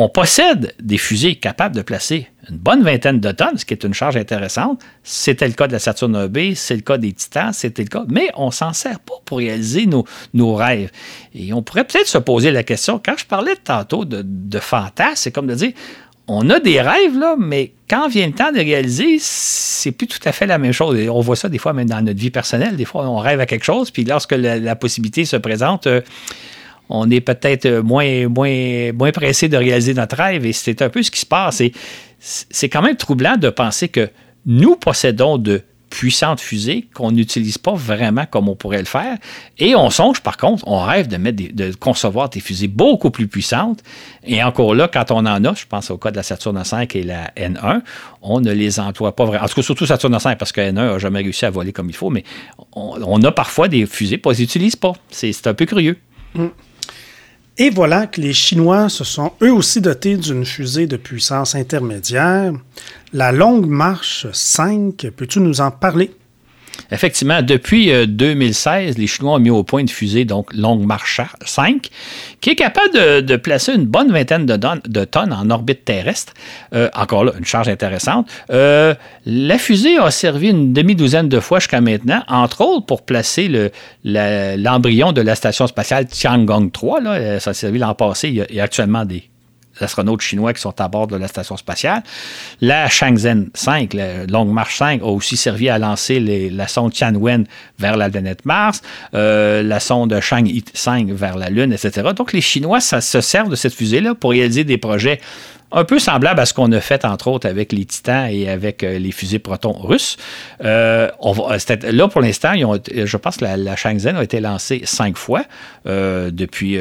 [SPEAKER 2] on possède des fusées capables de placer une bonne vingtaine de tonnes, ce qui est une charge intéressante. C'était le cas de la Saturn AB, c'est le cas des Titans, c'était le cas, mais on s'en sert pas pour réaliser nos, rêves. Et on pourrait peut-être se poser la question, quand je parlais tantôt de, de fantasme, c'est comme de dire, on a des rêves, mais quand vient le temps de réaliser, c'est plus tout à fait la même chose. On voit ça des fois même dans notre vie personnelle. Des fois, on rêve à quelque chose, puis lorsque la, possibilité se présente, euh, on est peut-être moins, moins, moins pressé de réaliser notre rêve et c'est un peu ce qui se passe. Et c'est quand même troublant de penser que nous possédons de puissantes fusées qu'on n'utilise pas vraiment comme on pourrait le faire. Et on songe, par contre, on rêve de, mettre de concevoir des fusées beaucoup plus puissantes. Et encore là, quand on en a, je pense au cas de la Saturne 5 et la N1, on ne les emploie pas vraiment. En tout cas, surtout Saturne 5, parce que N1 n'a jamais réussi à voler comme il faut, mais on, a parfois des fusées, on ne les pas. C'est un peu curieux.
[SPEAKER 1] Mm. Et voilà que les Chinois se sont eux aussi dotés d'une fusée de puissance intermédiaire. La Longue Marche 5, peux-tu nous en parler?
[SPEAKER 2] Effectivement, depuis 2016, euh, les Chinois ont mis au point une fusée, donc Longue Marche 5, qui est capable de, placer une bonne vingtaine de, tonnes, en orbite terrestre. Euh, encore là, une charge intéressante. Euh, la fusée a servi une demi-douzaine de fois jusqu'à maintenant, entre autres pour placer l'embryon de la station spatiale Tiangong 3. Là. Ça a servi l'an passé. il y a actuellement des astronautes chinois qui sont à bord de la station spatiale. La Shenzhen 5, la Longue Marche 5, a aussi servi à lancer la sonde Tianwen vers la planète Mars, euh, la sonde Chang'e 5 vers la Lune, etc. Donc, les Chinois se servent de cette fusée-là pour réaliser des projets un peu semblable à ce qu'on a fait, entre autres, avec les Titans et avec euh, les fusées Proton russes. Euh, là, pour l'instant, je pense que la, Shenzhen a été lancée cinq fois euh, depuis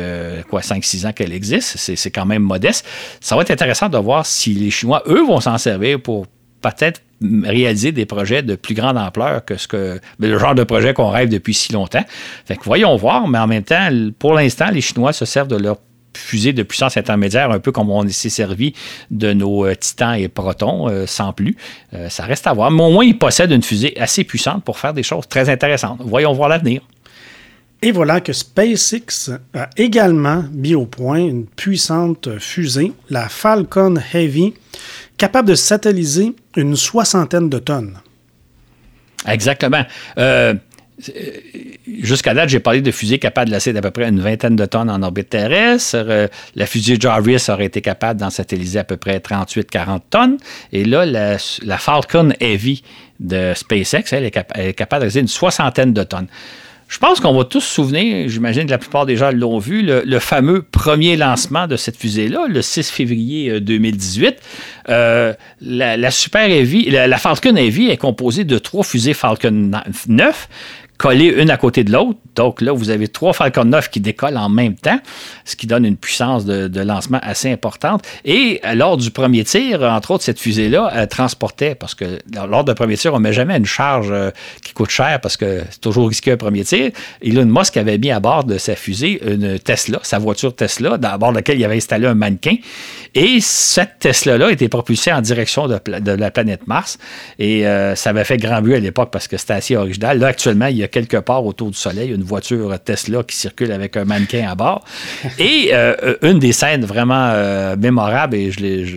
[SPEAKER 2] quoi, cinq, six ans qu'elle existe. C'est quand même modeste. Ça va être intéressant de voir si les Chinois, eux, vont s'en servir pour peut-être réaliser des projets de plus grande ampleur que ce que le genre de projet qu'on rêve depuis si longtemps. Fait que voyons voir, mais en même temps, pour l'instant, les Chinois se servent de leur fusée de puissance intermédiaire, un peu comme on s'est servi de nos euh, titans et protons, euh, sans plus. Euh, ça reste à voir. Mais au moins, ils possèdent une fusée assez puissante pour faire des choses très intéressantes. Voyons voir l'avenir.
[SPEAKER 1] Et voilà que SpaceX a également mis au point une puissante fusée, la Falcon Heavy, capable de satelliser une soixantaine de tonnes.
[SPEAKER 2] Exactement. Euh, jusqu'à date, j'ai parlé de fusées capables de laisser d'à peu près une vingtaine de tonnes en orbite terrestre. Euh, la fusée Jarvis aurait été capable d'en satelliser à peu près 38-40 tonnes. Et là, la, Falcon Heavy de SpaceX, elle est, capable de laisser une soixantaine de tonnes. Je pense qu'on va tous se souvenir, j'imagine que la plupart des gens l'ont vu, le, fameux premier lancement de cette fusée-là, le 6 février 2018. Euh, euh, la, Super Heavy, la, la, Falcon Heavy est composée de trois fusées Falcon 9 collées une à côté de l'autre. Donc là, vous avez trois Falcon 9 qui décollent en même temps, ce qui donne une puissance de, lancement assez importante. Et euh, lors du premier tir, entre autres, cette fusée-là, elle transportait, parce que lors d'un premier tir, on ne met jamais une charge euh, qui coûte cher parce que c'est toujours risqué un premier tir. Elon Musk avait mis à bord de sa fusée une Tesla, sa voiture Tesla, à bord de laquelle il avait installé un mannequin. Et cette Tesla-là était propulsée en direction de, la planète Mars. Et euh, ça avait fait grand but à l'époque parce que c'était assez original. Là, actuellement, il y a quelque part autour du Soleil une voiture Tesla qui circule avec un mannequin à bord. Et euh, une des scènes vraiment euh, mémorables, et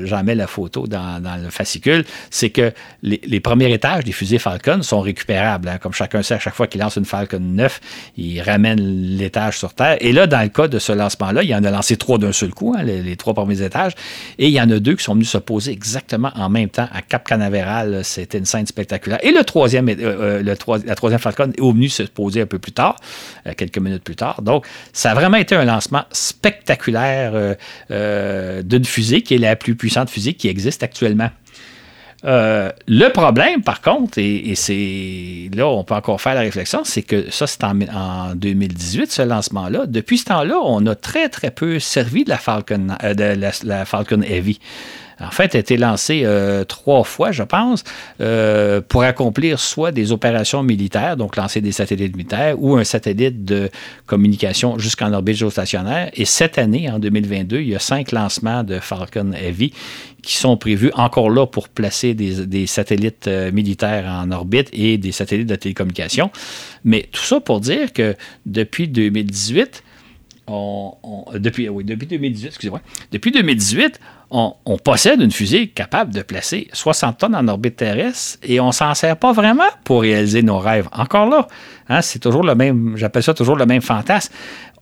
[SPEAKER 2] j'en mets la photo dans, le fascicule, c'est que les, premiers étages des fusées Falcon sont récupérables. Hein. Comme chacun sait, à chaque fois qu'il lance une Falcon 9, il ramène l'étage sur Terre. Et là, dans le cas de ce lancement-là, il en a lancé trois d'un seul coup, hein, les, trois premiers étages. Et il y en a deux qui sont venus se poser exactement en même temps à Cap Canaveral. C'était une scène spectaculaire. Et le troisième, euh, le, la troisième Falcon est se poser un peu plus tard, euh, quelques minutes plus tard. Donc, ça a vraiment été un lancement spectaculaire euh, euh, d'une fusée qui est la plus puissante fusée qui existe actuellement. le problème, par contre, et, c'est là, on peut encore faire la réflexion, c'est que ça, c'est en, 2018, ce lancement-là. Depuis ce temps-là, on a très, très peu servi de la Falcon, de la Falcon Heavy en fait, a été lancé euh, trois fois, je pense, euh, pour accomplir soit des opérations militaires, donc lancer des satellites militaires, ou un satellite de communication jusqu'en orbite géostationnaire. Et cette année, en 2022, il y a cinq lancements de Falcon Heavy qui sont prévus encore là pour placer des, satellites euh, militaires en orbite et des satellites de télécommunication. Mais tout ça pour dire que depuis 2018, depuis, oui, depuis 2018, excusez-moi, depuis 2018, on, possède une fusée capable de placer 60 tonnes en orbite terrestre et on s'en sert pas vraiment pour réaliser nos rêves. Encore là, hein, c'est toujours le même, j'appelle ça toujours le même fantasme.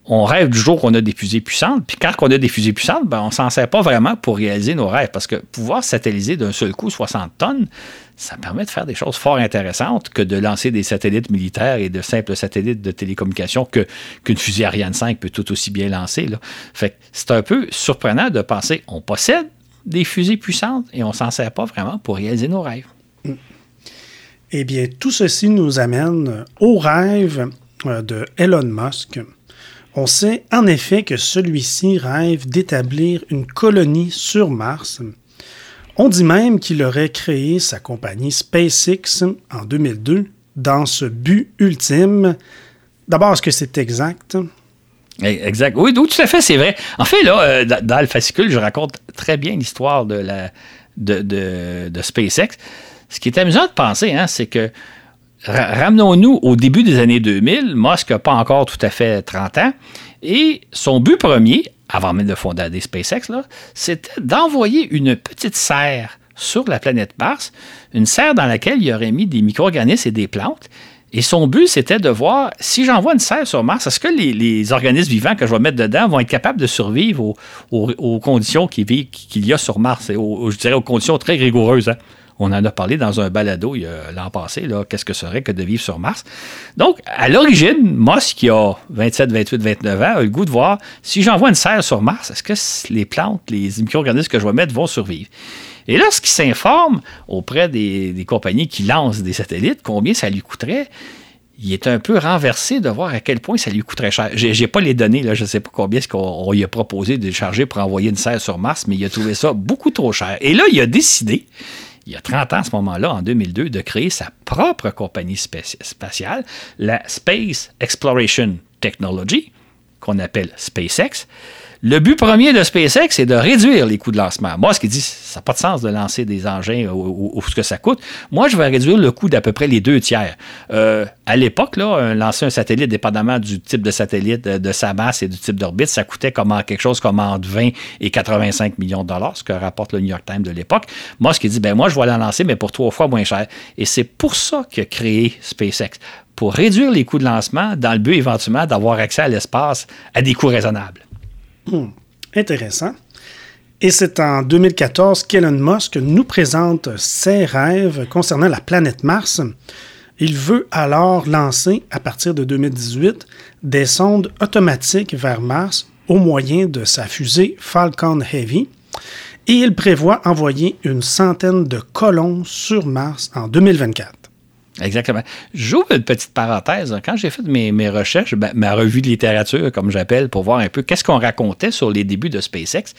[SPEAKER 2] On rêve du jour qu'on a des fusées puissantes, puis quand on a des fusées puissantes, ben, on s'en sert pas vraiment pour réaliser nos rêves, parce que pouvoir satelliser d'un seul coup 60 tonnes, ça permet de faire des choses fort intéressantes que de lancer des satellites militaires et de simples satellites de télécommunication que, qu'une fusée Ariane 5 peut tout aussi bien lancer. Là. Fait c'est un peu surprenant de penser on possède des fusées puissantes et on s'en sert pas vraiment pour réaliser nos rêves.
[SPEAKER 1] Eh bien, tout ceci nous amène au rêve euh, de Elon Musk. On sait en effet que celui-ci rêve d'établir une colonie sur Mars on dit même qu'il aurait créé sa compagnie SpaceX en 2002 dans ce but ultime. D'abord, est-ce que c'est exact?
[SPEAKER 2] Eh, exact. Oui, tout à fait, c'est vrai. En fait, là, euh, dans le fascicule, je raconte très bien l'histoire de, la, de, SpaceX. Ce qui est amusant de penser, hein, c'est que ramenons-nous au début des années 2000, Musk n'a pas encore tout à fait 30 ans, et son but premier, avant même de fonder des SpaceX, c'était d'envoyer une petite serre sur la planète Mars, une serre dans laquelle il aurait mis des micro-organismes et des plantes. Et son but, c'était de voir si j'envoie une serre sur Mars, est-ce que les, organismes vivants que je vais mettre dedans vont être capables de survivre aux, conditions qu'il y a sur Mars, et je dirais aux conditions très rigoureuses. Hein? On en a parlé dans un balado l'an passé, qu'est-ce que serait que de vivre sur Mars. Donc, à l'origine, Musk, qui a 27, 28, 29 ans, a le goût de voir si j'envoie une serre sur Mars, est-ce que les plantes, les micro-organismes que je vais mettre vont survivre? Et lorsqu'il s'informe auprès des, compagnies qui lancent des satellites, combien ça lui coûterait, il est un peu renversé de voir à quel point ça lui coûterait cher. J'ai pas les données, je ne sais pas combien est-ce qu'on lui a proposé de charger pour envoyer une serre sur Mars, mais il a trouvé ça beaucoup trop cher. Et là, il a décidé il y a 30 ans à ce moment-là, en 2002, de créer sa propre compagnie spatiale, la Space Exploration Technology, qu'on appelle SpaceX, le but premier de SpaceX, c'est de réduire les coûts de lancement. Moi, ce qui dit, ça n'a pas de sens de lancer des engins ou, ce que ça coûte. Moi, je vais réduire le coût d'à peu près les deux tiers. Euh, à l'époque, là, lancer un satellite, dépendamment du type de satellite, de, sa masse et du type d'orbite, ça coûtait comme quelque chose comme entre 20 et 85 millions de dollars, ce que rapporte le New York Times de l'époque. Moi, ce qui dit, ben moi, je vais la lancer, mais pour trois fois moins cher. Et c'est pour ça a créé SpaceX pour réduire les coûts de lancement dans le but éventuellement d'avoir accès à l'espace à des coûts raisonnables.
[SPEAKER 1] Intéressant. Et c'est en 2014 qu'Elon Musk nous présente ses rêves concernant la planète Mars. Il veut alors lancer, à partir de 2018, des sondes automatiques vers Mars au moyen de sa fusée Falcon Heavy. Et il prévoit envoyer une centaine de colons sur Mars en 2024.
[SPEAKER 2] Exactement. J'ouvre une petite parenthèse. Quand j'ai fait mes, mes recherches, ben, ma revue de littérature, comme j'appelle, pour voir un peu qu'est-ce qu'on racontait sur les débuts de SpaceX,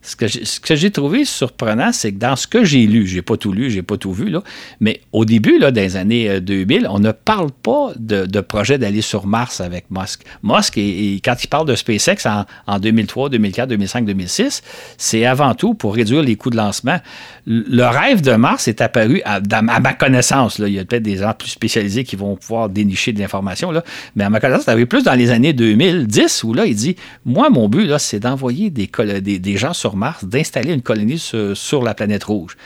[SPEAKER 2] ce que j'ai trouvé surprenant, c'est que dans ce que j'ai lu, j'ai pas tout lu, j'ai pas tout vu, là, mais au début, là, des années 2000, euh, on ne parle pas de, projet d'aller sur Mars avec Musk. Musk, et, quand il parle de SpaceX en, 2003, 2004, 2005, 2006, c'est avant tout pour réduire les coûts de lancement. Le rêve de Mars est apparu, à, ma connaissance, il y a peut-être des gens plus spécialisés qui vont pouvoir dénicher de l'information, mais à ma connaissance, c'est plus dans les années 2010 où là, il dit, moi, mon but, c'est d'envoyer des, des, des gens sur Mars, d'installer une colonie sur, la planète rouge.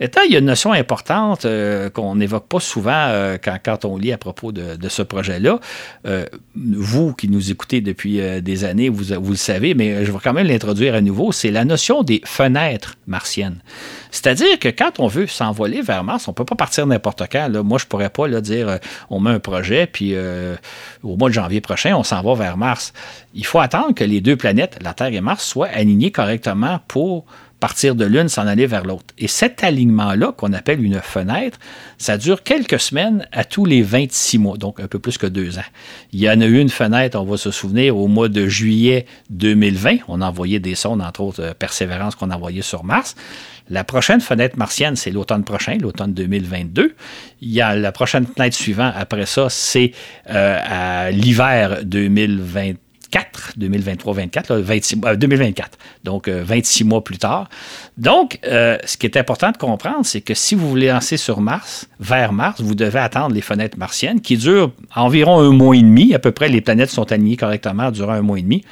[SPEAKER 2] Étant, il y a une notion importante euh, qu'on n'évoque pas souvent euh, quand, on lit à propos de, ce projet-là. Euh, vous qui nous écoutez depuis des années, vous, le savez, mais je vais quand même l'introduire à nouveau, c'est la notion des fenêtres martiennes. C'est-à-dire que quand on veut s'envoler vers Mars, on ne peut pas partir n'importe quand. Là. Moi, je ne pourrais pas dire on met un projet, puis au mois de janvier prochain, on s'en va vers Mars. Il faut attendre que les deux planètes, la Terre et Mars, soient alignées correctement pour partir de l'une, s'en aller vers l'autre. Et cet alignement-là, qu'on appelle une fenêtre, ça dure quelques semaines à tous les 26 mois, donc un peu plus que deux ans. Il y en a eu une fenêtre, on va se souvenir, au mois de juillet 2020. On a envoyé des sondes, entre autres euh, Persévérance, qu'on a envoyé sur Mars. La prochaine fenêtre martienne, c'est l'automne prochain, l'automne 2022. Il y a la prochaine fenêtre suivante, après ça, c'est euh, à l'hiver 2022. 2023-24, 2024, donc 26 euh, mois plus tard. Donc, euh, ce qui est important de comprendre, c'est que si vous voulez lancer sur Mars, vers Mars, vous devez attendre les fenêtres martiennes qui durent environ un mois et demi. À peu près, les planètes sont alignées correctement durant un mois et demi.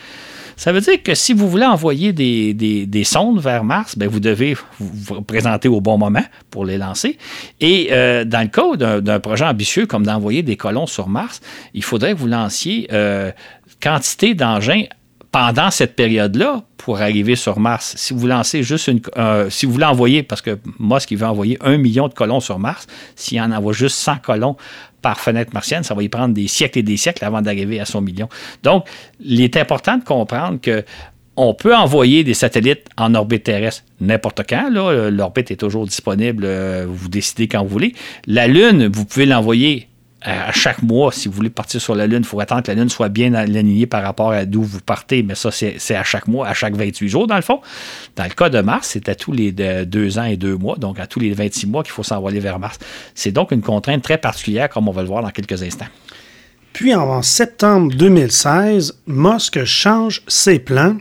[SPEAKER 2] Ça veut dire que si vous voulez envoyer des, sondes vers Mars, bien, vous devez vous présenter au bon moment pour les lancer. Et euh, dans le cas d'un projet ambitieux comme d'envoyer des colons sur Mars, il faudrait que vous lanciez quantité d'engins pendant cette période-là, pour arriver sur Mars, si vous lancez juste une. Euh, si vous voulez parce que Musk, veut envoyer un million de colons sur Mars, s'il en envoie juste 100 colons par fenêtre martienne, ça va y prendre des siècles et des siècles avant d'arriver à son million. Donc, il est important de comprendre que on peut envoyer des satellites en orbite terrestre n'importe quand. L'orbite est toujours disponible. Euh, vous décidez quand vous voulez. La Lune, vous pouvez l'envoyer à chaque mois, si vous voulez partir sur la Lune, il faut attendre que la Lune soit bien alignée par rapport à d'où vous partez, mais ça, c'est à chaque mois, à chaque 28 jours, dans le fond. Dans le cas de Mars, c'est à tous les deux ans et deux mois, donc à tous les 26 mois qu'il faut s'envoler vers Mars. C'est donc une contrainte très particulière, comme on va le voir dans quelques instants.
[SPEAKER 1] Puis en septembre 2016, Musk change ses plans.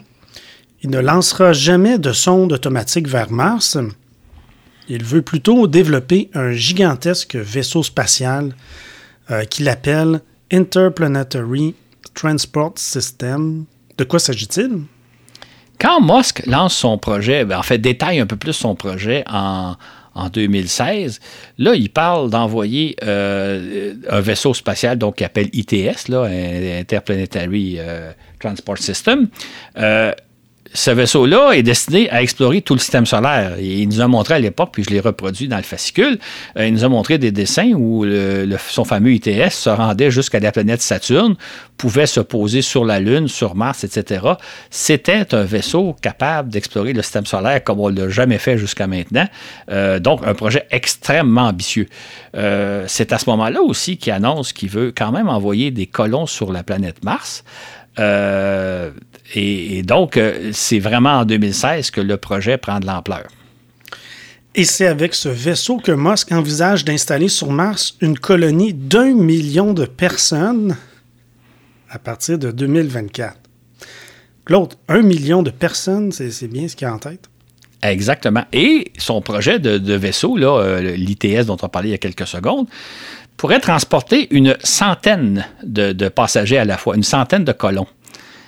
[SPEAKER 1] Il ne lancera jamais de sonde automatique vers Mars. Il veut plutôt développer un gigantesque vaisseau spatial euh, qu'il appelle Interplanetary Transport System. De quoi s'agit-il?
[SPEAKER 2] Quand Musk lance son projet, ben, en fait, détaille un peu plus son projet en, 2016. Là, il parle d'envoyer euh, un vaisseau spatial donc qu'il appelle ITS, là, Interplanetary euh, Transport System ce vaisseau-là est destiné à explorer tout le système solaire. il nous a montré à l'époque, puis je l'ai reproduit dans le fascicule, euh, il nous a montré des dessins où son fameux ITS se rendait jusqu'à la planète Saturne, pouvait se poser sur la Lune, sur Mars, etc. C'était un vaisseau capable d'explorer le système solaire comme on ne l'a jamais fait jusqu'à maintenant. Euh, donc, un projet extrêmement ambitieux. Euh, c'est à ce moment-là aussi qu'il annonce qu'il veut quand même envoyer des colons sur la planète Mars. Euh, et, donc, euh, c'est vraiment en 2016 que le projet prend de l'ampleur.
[SPEAKER 1] Et c'est avec ce vaisseau que Musk envisage d'installer sur Mars une colonie d'un million de personnes à partir de 2024. Claude, un million de personnes, c'est bien ce qu'il a en tête.
[SPEAKER 2] Exactement. Et son projet de, vaisseau, euh, l'ITS dont on a parlé il y a quelques secondes, pourrait transporter une centaine de, passagers à la fois, une centaine de colons.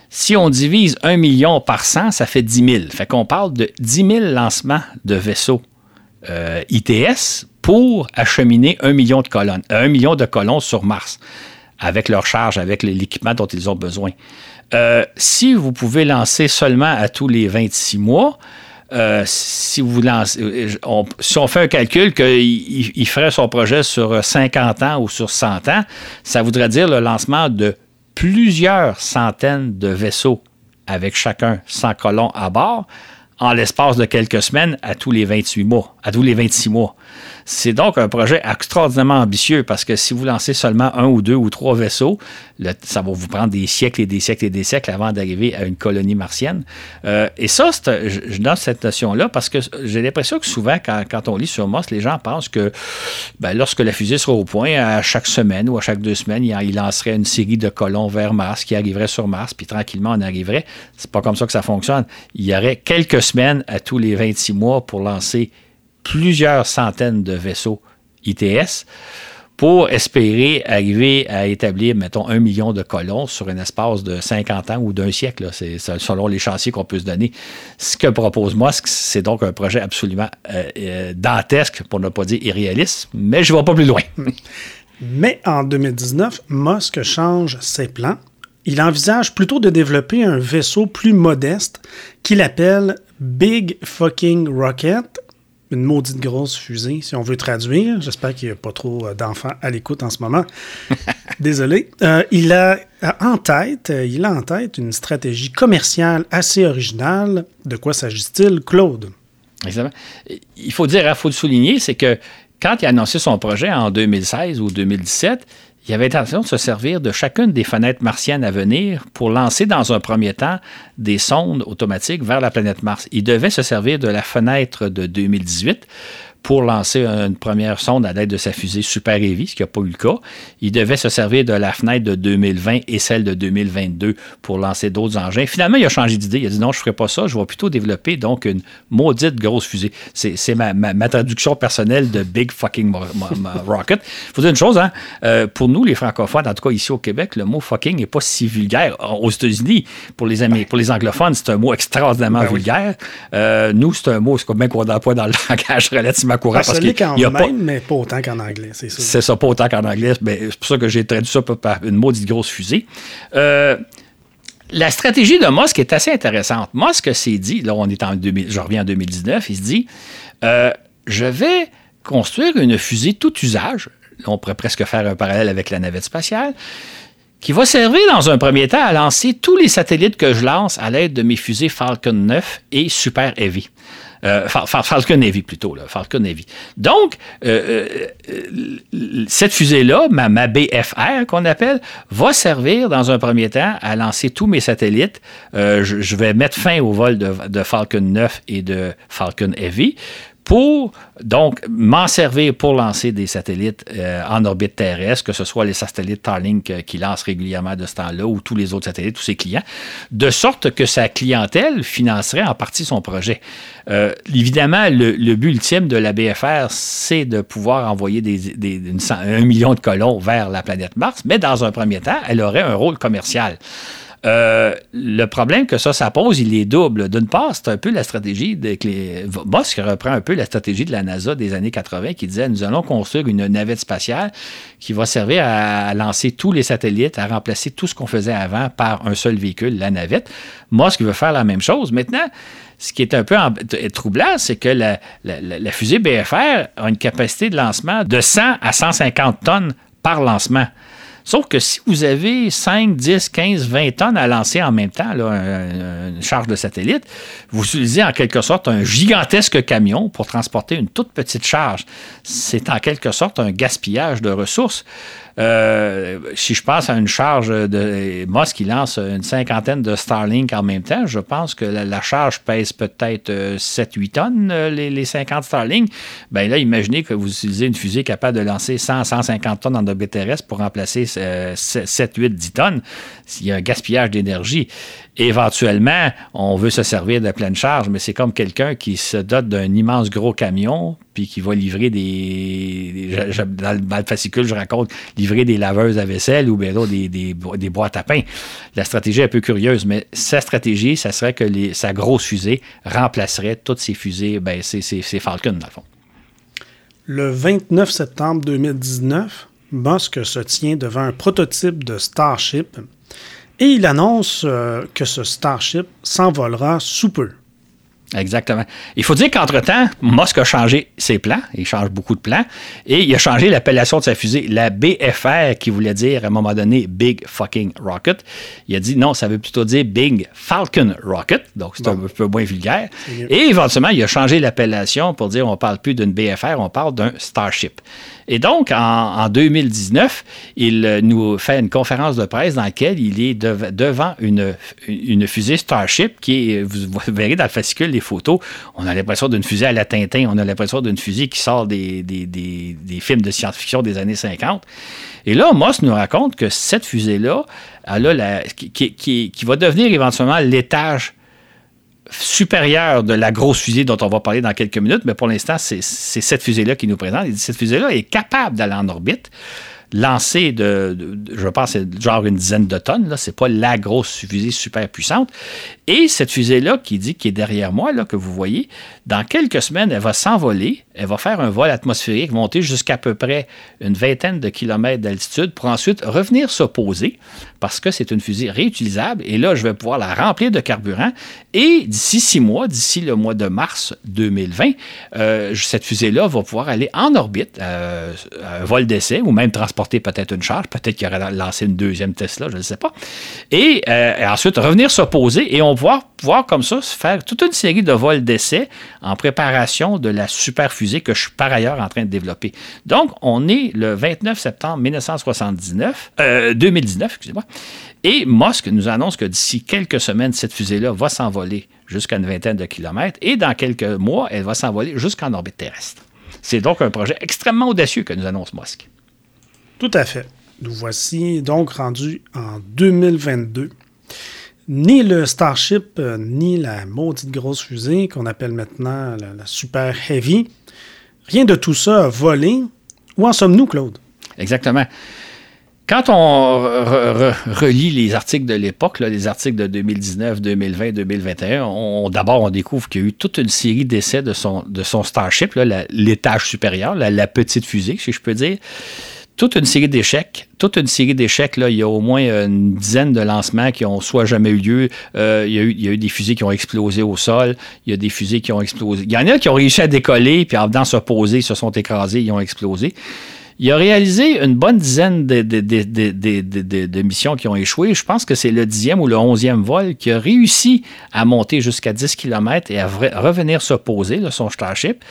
[SPEAKER 2] Si on divise un million par 100, ça fait 10 000. Fait qu'on parle de 10 000 lancements de vaisseaux euh, ITS pour acheminer un million de colonnes, un million de colons sur Mars, avec leur charge, avec l'équipement dont ils ont besoin. Euh, si vous pouvez lancer seulement à tous les 26 mois, euh, euh, on, si on fait un calcul qu'il il ferait son projet sur 50 ans ou sur 100 ans, ça voudrait dire le lancement de plusieurs centaines de vaisseaux avec chacun 100 colons à bord en l'espace de quelques semaines à tous les 28 mois, à tous les 26 mois. C'est donc un projet extraordinairement ambitieux parce que si vous lancez seulement un ou deux ou trois vaisseaux, ça va vous prendre des siècles et des siècles et des siècles avant d'arriver à une colonie martienne. Euh, et ça, je, donne cette notion-là parce que j'ai l'impression que souvent, quand, on lit sur Mars, les gens pensent que ben, lorsque la fusée sera au point, à chaque semaine ou à chaque deux semaines, il, lancerait une série de colons vers Mars qui arriverait sur Mars, puis tranquillement on arriverait. C'est pas comme ça que ça fonctionne. Il y aurait quelques semaines à tous les 26 mois pour lancer plusieurs centaines de vaisseaux ITS pour espérer arriver à établir, mettons, un million de colons sur un espace de 50 ans ou d'un siècle. C'est selon les chantiers qu'on peut se donner. Ce que propose Musk, c'est donc un projet absolument euh, euh, dantesque, pour ne pas dire irréaliste, mais je ne vais pas plus loin.
[SPEAKER 1] mais en 2019, Musk change ses plans. Il envisage plutôt de développer un vaisseau plus modeste qu'il appelle Big Fucking Rocket une maudite grosse fusée, si on veut traduire. J'espère qu'il n'y a pas trop euh, d'enfants à l'écoute en ce moment. Désolé. Euh, il a en tête, euh, il a en tête une stratégie commerciale assez originale. De quoi s'agit-il, Claude?
[SPEAKER 2] Exactement. Il faut dire, il faut le souligner, c'est que quand il a annoncé son projet en 2016 ou 2017, il avait l'intention de se servir de chacune des fenêtres martiennes à venir pour lancer dans un premier temps des sondes automatiques vers la planète Mars. Il devait se servir de la fenêtre de 2018 pour lancer une première sonde à l'aide de sa fusée Super Heavy, ce qui n'a pas eu le cas. Il devait se servir de la fenêtre de 2020 et celle de 2022 pour lancer d'autres engins. Finalement, il a changé d'idée. Il a dit non, je ne ferai pas ça. Je vais plutôt développer donc une maudite grosse fusée. C'est ma, traduction personnelle de Big Fucking Rocket. Il faut dire une chose, hein? Euh, pour nous, les francophones, en tout cas ici au Québec, le mot fucking n'est pas si vulgaire. Aux États-Unis, pour les, pour les anglophones, c'est un mot extraordinairement ben vulgaire. Euh, nous, c'est un mot, c'est bien qu'on pas dans le langage relativement courant.
[SPEAKER 1] parce qu'il quand même, pas... mais pas autant qu'en anglais, c'est ça.
[SPEAKER 2] C'est ça, pas autant qu'en anglais. C'est pour ça que j'ai traduit ça par une maudite grosse fusée. Euh, la stratégie de Musk est assez intéressante. Musk s'est dit, là, on est en 2000, je reviens en 2019, il se dit euh, je vais construire une fusée tout usage. on pourrait presque faire un parallèle avec la navette spatiale qui va servir dans un premier temps à lancer tous les satellites que je lance à l'aide de mes fusées Falcon 9 et Super Heavy. Euh, Falcon Heavy plutôt, là, Falcon Heavy. Donc, euh, euh, cette fusée-là, ma, BFR qu'on appelle, va servir dans un premier temps à lancer tous mes satellites. Je, vais mettre fin au vol de Falcon 9 et de Falcon Heavy pour donc m'en servir pour lancer des satellites euh, en orbite terrestre, que ce soit les satellites Starlink euh, qui lancent régulièrement de ce temps-là ou tous les autres satellites, tous ses clients, de sorte que sa clientèle financerait en partie son projet. Euh, évidemment, le, but ultime de la BFR, c'est de pouvoir envoyer un million de colons vers la planète Mars, mais dans un premier temps, elle aurait un rôle commercial. Euh, le problème que ça, pose, il est double. D'une part, c'est un peu la stratégie de les... Musk reprend un peu la stratégie de la NASA des années 80 qui disait nous allons construire une navette spatiale qui va servir à lancer tous les satellites, à remplacer tout ce qu'on faisait avant par un seul véhicule, la navette. Musk veut faire la même chose. Maintenant, ce qui est un peu troublant, c'est que la, la, fusée BFR a une capacité de lancement de 100 à 150 tonnes par lancement. Sauf que si vous avez 5, 10, 15, 20 tonnes à lancer en même temps, une charge de satellite, vous utilisez en quelque sorte un gigantesque camion pour transporter une toute petite charge. C'est en quelque sorte un gaspillage de ressources. Euh, si je pense à une charge de Moss qui lance une cinquantaine de Starlink en même temps, je pense que la, charge pèse peut-être 7-8 euh, tonnes, euh, les, 50 Starlink. Bien là, imaginez que vous utilisez une fusée capable de lancer 100-150 tonnes en orbite terrestre pour remplacer 7, 8, 10 tonnes. Il y a un gaspillage d'énergie. Éventuellement, on veut se servir de pleine charge, mais c'est comme quelqu'un qui se dote d'un immense gros camion, puis qui va livrer des. dans, le, fascicule, je raconte, livrer des laveuses à vaisselle ou bien des, des, des, boîtes à pain. La stratégie est un peu curieuse, mais sa stratégie, ça serait que sa grosse fusée remplacerait toutes ces fusées, ben, Falcon, dans le fond.
[SPEAKER 1] Le 29 septembre 2019, Musk se tient devant un prototype de Starship et il annonce euh, que ce Starship s'envolera sous peu.
[SPEAKER 2] Exactement. Il faut dire qu'entre-temps, Musk a changé ses plans. Il change beaucoup de plans. Et il a changé l'appellation de sa fusée, la BFR, qui voulait dire à un moment donné Big Fucking Rocket. Il a dit non, ça veut plutôt dire Big Falcon Rocket. Donc c'est un peu moins vulgaire. Et éventuellement, il a changé l'appellation pour dire on ne parle plus d'une BFR, on parle d'un Starship. Et donc, en, 2019, il euh, nous fait une conférence de presse dans laquelle il est devant une, une fusée Starship qui est, vous, verrez dans le fascicule photos, on a l'impression d'une fusée à la Tintin, on a l'impression d'une fusée qui sort des, des, films de science-fiction des années 50. Et là, Moss nous raconte que cette fusée-là, qui, qui, qui va devenir éventuellement l'étage supérieure de la grosse fusée dont on va parler dans quelques minutes, mais pour l'instant, c'est cette fusée-là qui nous présente. cette fusée-là est capable d'aller en orbite lancé de, je pense, genre une dizaine de tonnes. Ce n'est pas la grosse fusée super puissante. Et cette fusée-là qui dit qui est derrière moi, là, que vous voyez, dans quelques semaines, elle va s'envoler. Elle va faire un vol atmosphérique, monter jusqu'à peu près une vingtaine de kilomètres d'altitude pour ensuite revenir se poser parce que c'est une fusée réutilisable. Et là, je vais pouvoir la remplir de carburant. Et d'ici six mois, d'ici le mois de mars 2020, euh, cette fusée-là va pouvoir aller en orbite, euh, un vol d'essai ou même transporter peut-être une charge, peut-être qu'il aurait lancé une deuxième Tesla, je ne sais pas. Et, euh, ensuite, revenir s'opposer et on va pouvoir comme ça faire toute une série de vols d'essai en préparation de la super fusée que je suis par ailleurs en train de développer. Donc, on est le 29 septembre 1979, 2019, euh, excusez-moi, et Musk nous annonce que d'ici quelques semaines, cette fusée-là va s'envoler jusqu'à une vingtaine de kilomètres et dans quelques mois, elle va s'envoler jusqu'en orbite terrestre. C'est donc un projet extrêmement audacieux que nous annonce Musk.
[SPEAKER 1] Tout à fait. Nous voici donc rendus en 2022. Ni le Starship, euh, ni la maudite grosse fusée qu'on appelle maintenant la, Super Heavy, rien de tout ça a volé. Où en sommes-nous, Claude?
[SPEAKER 2] Exactement. Quand on relit les articles de l'époque, les articles de 2019, 2020, 2021, d'abord on découvre qu'il y a eu toute une série d'essais de son Starship, l'étage supérieur, la, petite fusée, si je peux dire toute une série d'échecs. Toute une série d'échecs. Là, il y a au moins une dizaine de lancements qui ont soit jamais eu lieu. Euh, il, y a eu, il, des fusées qui ont explosé au sol. Il y a des fusées qui ont explosé. Il y en a qui ont réussi à décoller, puis en venant se poser, ils se sont écrasés, ils ont explosé. Il a réalisé une bonne dizaine de, missions qui ont échoué. Je pense que c'est le dixième ou le onzième vol qui a réussi à monter jusqu'à 10 km et à revenir se poser, son Starship.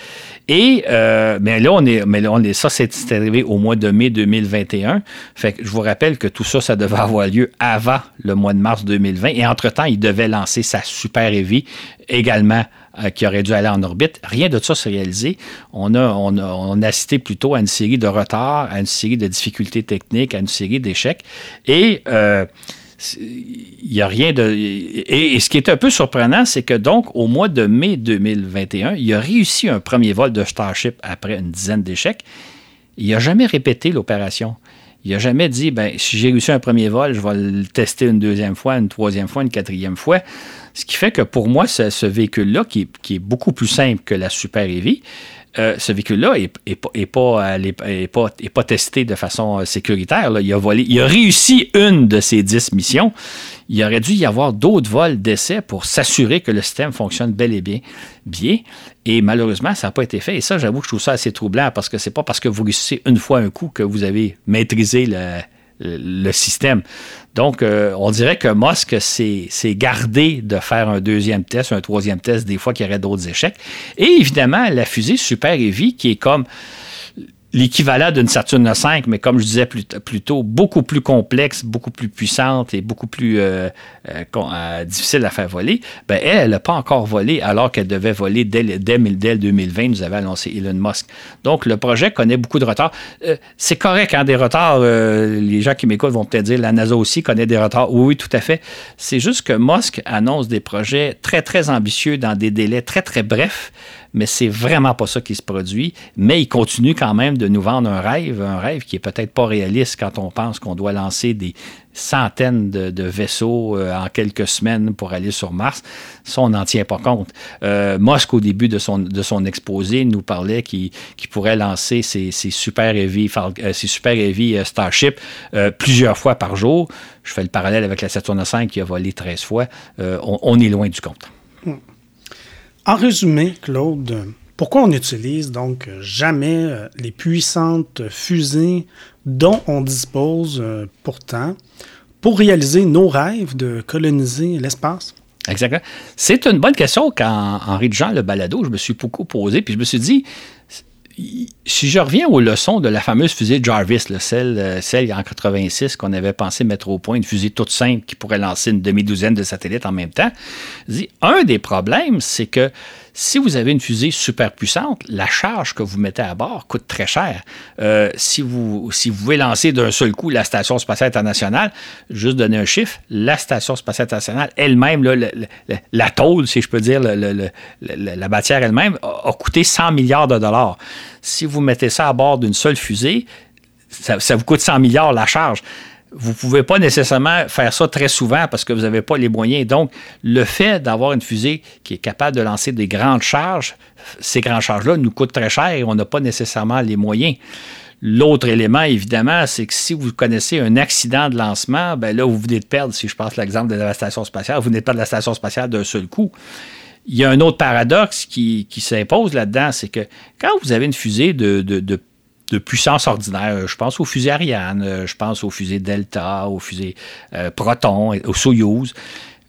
[SPEAKER 2] Et, euh, mais là, on est, mais là, on est, ça, c'est arrivé au mois de mai 2021. Fait que je vous rappelle que tout ça, ça devait avoir lieu avant le mois de mars 2020. Et entre-temps, il devait lancer sa Super Heavy également euh, qui aurait dû aller en orbite. Rien de ça s'est réalisé. On a, on, a, plutôt à une série de retards, à une série de difficultés techniques, à une série d'échecs. Et euh, il n'y a rien de. Et, ce qui est un peu surprenant, c'est que donc, au mois de mai 2021, il a réussi un premier vol de Starship après une dizaine d'échecs. Il n'a jamais répété l'opération. Il n'a jamais dit, ben, si j'ai réussi un premier vol, je vais le tester une deuxième fois, une troisième fois, une quatrième fois. Ce qui fait que pour moi, ce, véhicule-là, qui, est beaucoup plus simple que la Super Heavy, euh, ce véhicule-là n'est pas, testé de façon euh, sécuritaire. Il, a volé, il a réussi une de ses dix missions. Il aurait dû y avoir d'autres vols d'essai pour s'assurer que le système fonctionne bel et bien. bien. Et malheureusement, ça n'a pas été fait. Et ça, j'avoue que je trouve ça assez troublant parce que c'est pas parce que vous réussissez une fois un coup que vous avez maîtrisé le, le système. Donc, euh, on dirait que Musk s'est gardé de faire un deuxième test, un troisième test, des fois qu'il y aurait d'autres échecs. Et évidemment, la fusée Super Heavy, qui est comme l'équivalent d'une Saturne V, mais comme je disais plus, tôt, beaucoup plus complexe, beaucoup plus puissante et beaucoup plus euh, euh, euh, difficile à faire voler, ben elle, n'a pas encore volé alors qu'elle devait voler dès, dès, 2020, nous avait annoncé Elon Musk. Donc, le projet connaît beaucoup de retards. c'est correct, hein, des retards, les gens qui m'écoutent vont peut-être dire la NASA aussi connaît des retards. Oui, oui, tout à fait. C'est juste que Musk annonce des projets très, très ambitieux dans des délais très, très brefs mais c'est vraiment pas ça qui se produit. Mais il continue quand même de nous vendre un rêve, un rêve qui est peut-être pas réaliste quand on pense qu'on doit lancer des centaines de, vaisseaux euh, en quelques semaines pour aller sur Mars. Ça, on n'en tient pas compte. Euh, Musk, au début de son, de son exposé, nous parlait qu'il pourrait lancer ses, super heavy, euh, super heavy Starship plusieurs fois par jour. Je fais le parallèle avec la Saturn V qui a volé 13 fois. On, est loin du compte.
[SPEAKER 1] En résumé, Claude, pourquoi on utilise donc jamais euh, les puissantes fusées dont on dispose euh, pourtant pour réaliser nos rêves de coloniser l'espace?
[SPEAKER 2] Exactement. C'est une bonne question qu'en en rédigeant le balado, je me suis beaucoup posé, puis je me suis dit, si je reviens aux leçons de la fameuse fusée Jarvis, celle, euh, celle en 86 qu'on avait pensé mettre au point, une fusée toute simple qui pourrait lancer une demi-douzaine de satellites en même temps, un des problèmes, c'est que si vous avez une fusée super puissante, la charge que vous mettez à bord coûte très cher. Euh, si, vous, si vous voulez lancer d'un seul coup la Station spatiale internationale, juste donner un chiffre, la Station spatiale internationale elle-même, la, tôle, si je peux dire, la matière elle-même, a, coûté 100 milliards de dollars. Si vous mettez ça à bord d'une seule fusée, ça, ça vous coûte 100 milliards la charge vous ne pouvez pas nécessairement faire ça très souvent parce que vous n'avez pas les moyens. Donc, le fait d'avoir une fusée qui est capable de lancer des grandes charges, ces grandes charges-là nous coûtent très cher et on n'a pas nécessairement les moyens. L'autre élément, évidemment, c'est que si vous connaissez un accident de lancement, ben là, vous venez de perdre, si je passe l'exemple de la station spatiale, vous venez de perdre la station spatiale d'un seul coup. Il y a un autre paradoxe qui, s'impose là-dedans, c'est que quand vous avez une fusée de, de, de de puissance ordinaire. Je pense aux fusées Ariane, euh, je pense aux fusées Delta, aux fusées euh, Proton, aux Soyuz.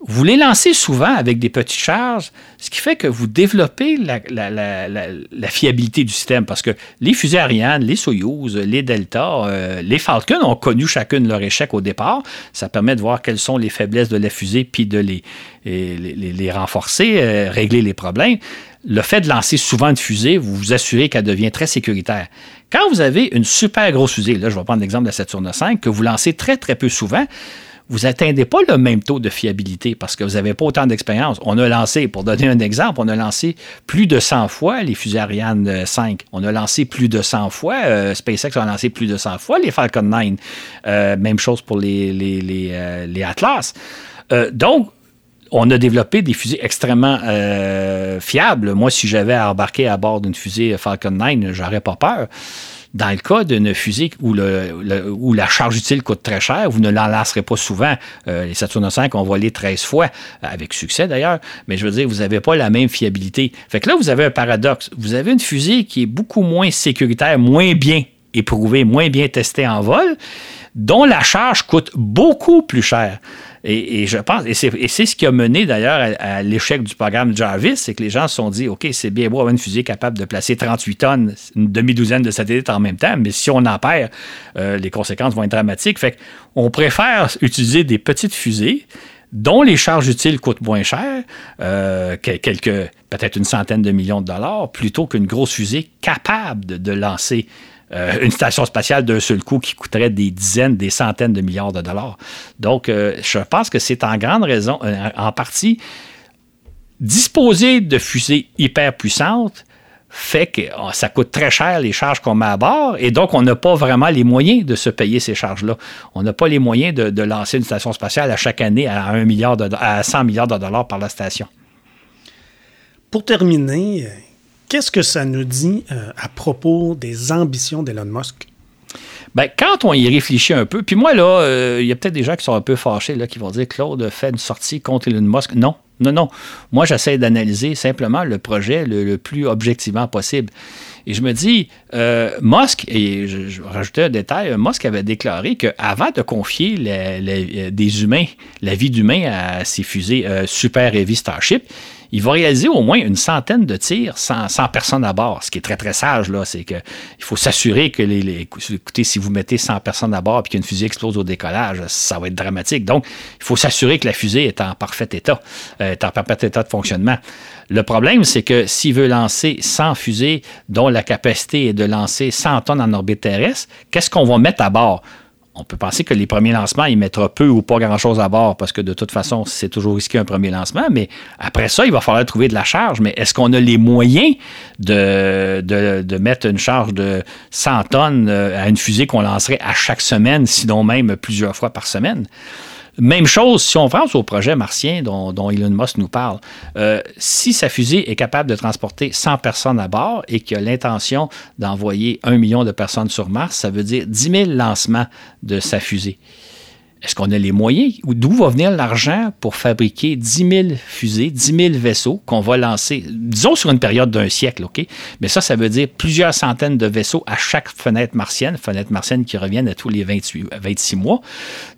[SPEAKER 2] Vous les lancez souvent avec des petites charges, ce qui fait que vous développez la, fiabilité du système. Parce que les fusées Ariane, les Soyuz, les Delta, euh, les Falcon ont connu chacune leur échec au départ. Ça permet de voir quelles sont les faiblesses de la fusée, puis de les, les, renforcer, régler les problèmes le fait de lancer souvent une fusée, vous vous assurez qu'elle devient très sécuritaire. Quand vous avez une super grosse fusée, là je vais prendre l'exemple de la Saturne 5, que vous lancez très très peu souvent, vous n'atteindez pas le même taux de fiabilité parce que vous n'avez pas autant d'expérience. On a lancé, pour donner un exemple, on a lancé plus de 100 fois les fusées Ariane 5. On a lancé plus de 100 fois, euh, SpaceX a lancé plus de 100 fois les Falcon 9. Euh, même chose pour euh, les Atlas. donc, on a développé des fusées extrêmement euh, fiables. Moi, si j'avais à embarquer à bord d'une fusée Falcon 9, j'aurais pas peur. Dans le cas d'une fusée où, la charge utile coûte très cher, vous ne l'en lancerez pas souvent. Euh, les Saturn V ont volé 13 fois, avec succès d'ailleurs, mais je veux dire, vous n'avez pas la même fiabilité. Fait que là, vous avez un paradoxe. Vous avez une fusée qui est beaucoup moins sécuritaire, moins bien éprouvée, moins bien testée en vol, dont la charge coûte beaucoup plus cher. Et, c'est ce qui a mené d'ailleurs à, l'échec du programme Jarvis, c'est que les gens se sont dit, OK, c'est bien beau avoir une fusée capable de placer 38 tonnes, une demi-douzaine de satellites en même temps, mais si on en perd, euh, les conséquences vont être dramatiques. Fait qu'on préfère utiliser des petites fusées dont les charges utiles coûtent moins cher, euh, quelques, peut-être une centaine de millions de dollars, plutôt qu'une grosse fusée capable de lancer euh, une station spatiale d'un seul coup qui coûterait des dizaines, des centaines de milliards de dollars. Donc, euh, je pense que c'est en grande raison, euh, en partie, disposer de fusées hyper puissantes fait que oh, ça coûte très cher les charges qu'on met à bord et donc on n'a pas vraiment les moyens de se payer ces charges-là. On n'a pas les moyens de, lancer une station spatiale à chaque année à, 1 milliard à 100 milliards de dollars par la station.
[SPEAKER 1] Pour terminer, Qu'est-ce que ça nous dit euh, à propos des ambitions d'Elon Musk?
[SPEAKER 2] Ben, quand on y réfléchit un peu, puis moi, là, euh, il y a peut-être des gens qui sont un peu fâchés, là, qui vont dire Claude fait une sortie contre Elon Musk. Non, non, non. Moi, j'essaie d'analyser simplement le projet le, plus objectivement possible. Et je me dis, euh, Musk, et je, rajouter un détail, Musk avait déclaré qu'avant de confier des humains, la vie d'humains à ces fusées Super Heavy Starship, il va réaliser au moins une centaine de tirs sans, personne à bord. Ce qui est très, très sage, là, c'est qu'il faut s'assurer que les, Écoutez, si vous mettez 100 personnes à bord et qu'une fusée explose au décollage, ça va être dramatique. Donc, il faut s'assurer que la fusée est en parfait état, euh, est en parfait état de fonctionnement. Le problème, c'est que s'il veut lancer 100 fusées dont la capacité est de lancer 100 tonnes en orbite terrestre, qu'est-ce qu'on va mettre à bord? On peut penser que les premiers lancements, il mettra peu ou pas grand-chose à bord parce que de toute façon, c'est toujours risqué un premier lancement. Mais après ça, il va falloir trouver de la charge. Mais est-ce qu'on a les moyens de, de, mettre une charge de 100 tonnes euh, à une fusée qu'on lancerait à chaque semaine, sinon même plusieurs fois par semaine? Même chose si on pense au projet martien dont, Elon Musk nous parle. Euh, si sa fusée est capable de transporter 100 personnes à bord et qu'il a l'intention d'envoyer un million de personnes sur Mars, ça veut dire 10 000 lancements de sa fusée. Est-ce qu'on a les moyens? D'où va venir l'argent pour fabriquer 10 000 fusées, 10 000 vaisseaux qu'on va lancer, disons sur une période d'un siècle, OK? Mais ça, ça veut dire plusieurs centaines de vaisseaux à chaque fenêtre martienne, fenêtre martienne qui reviennent à tous les 28, 26 mois.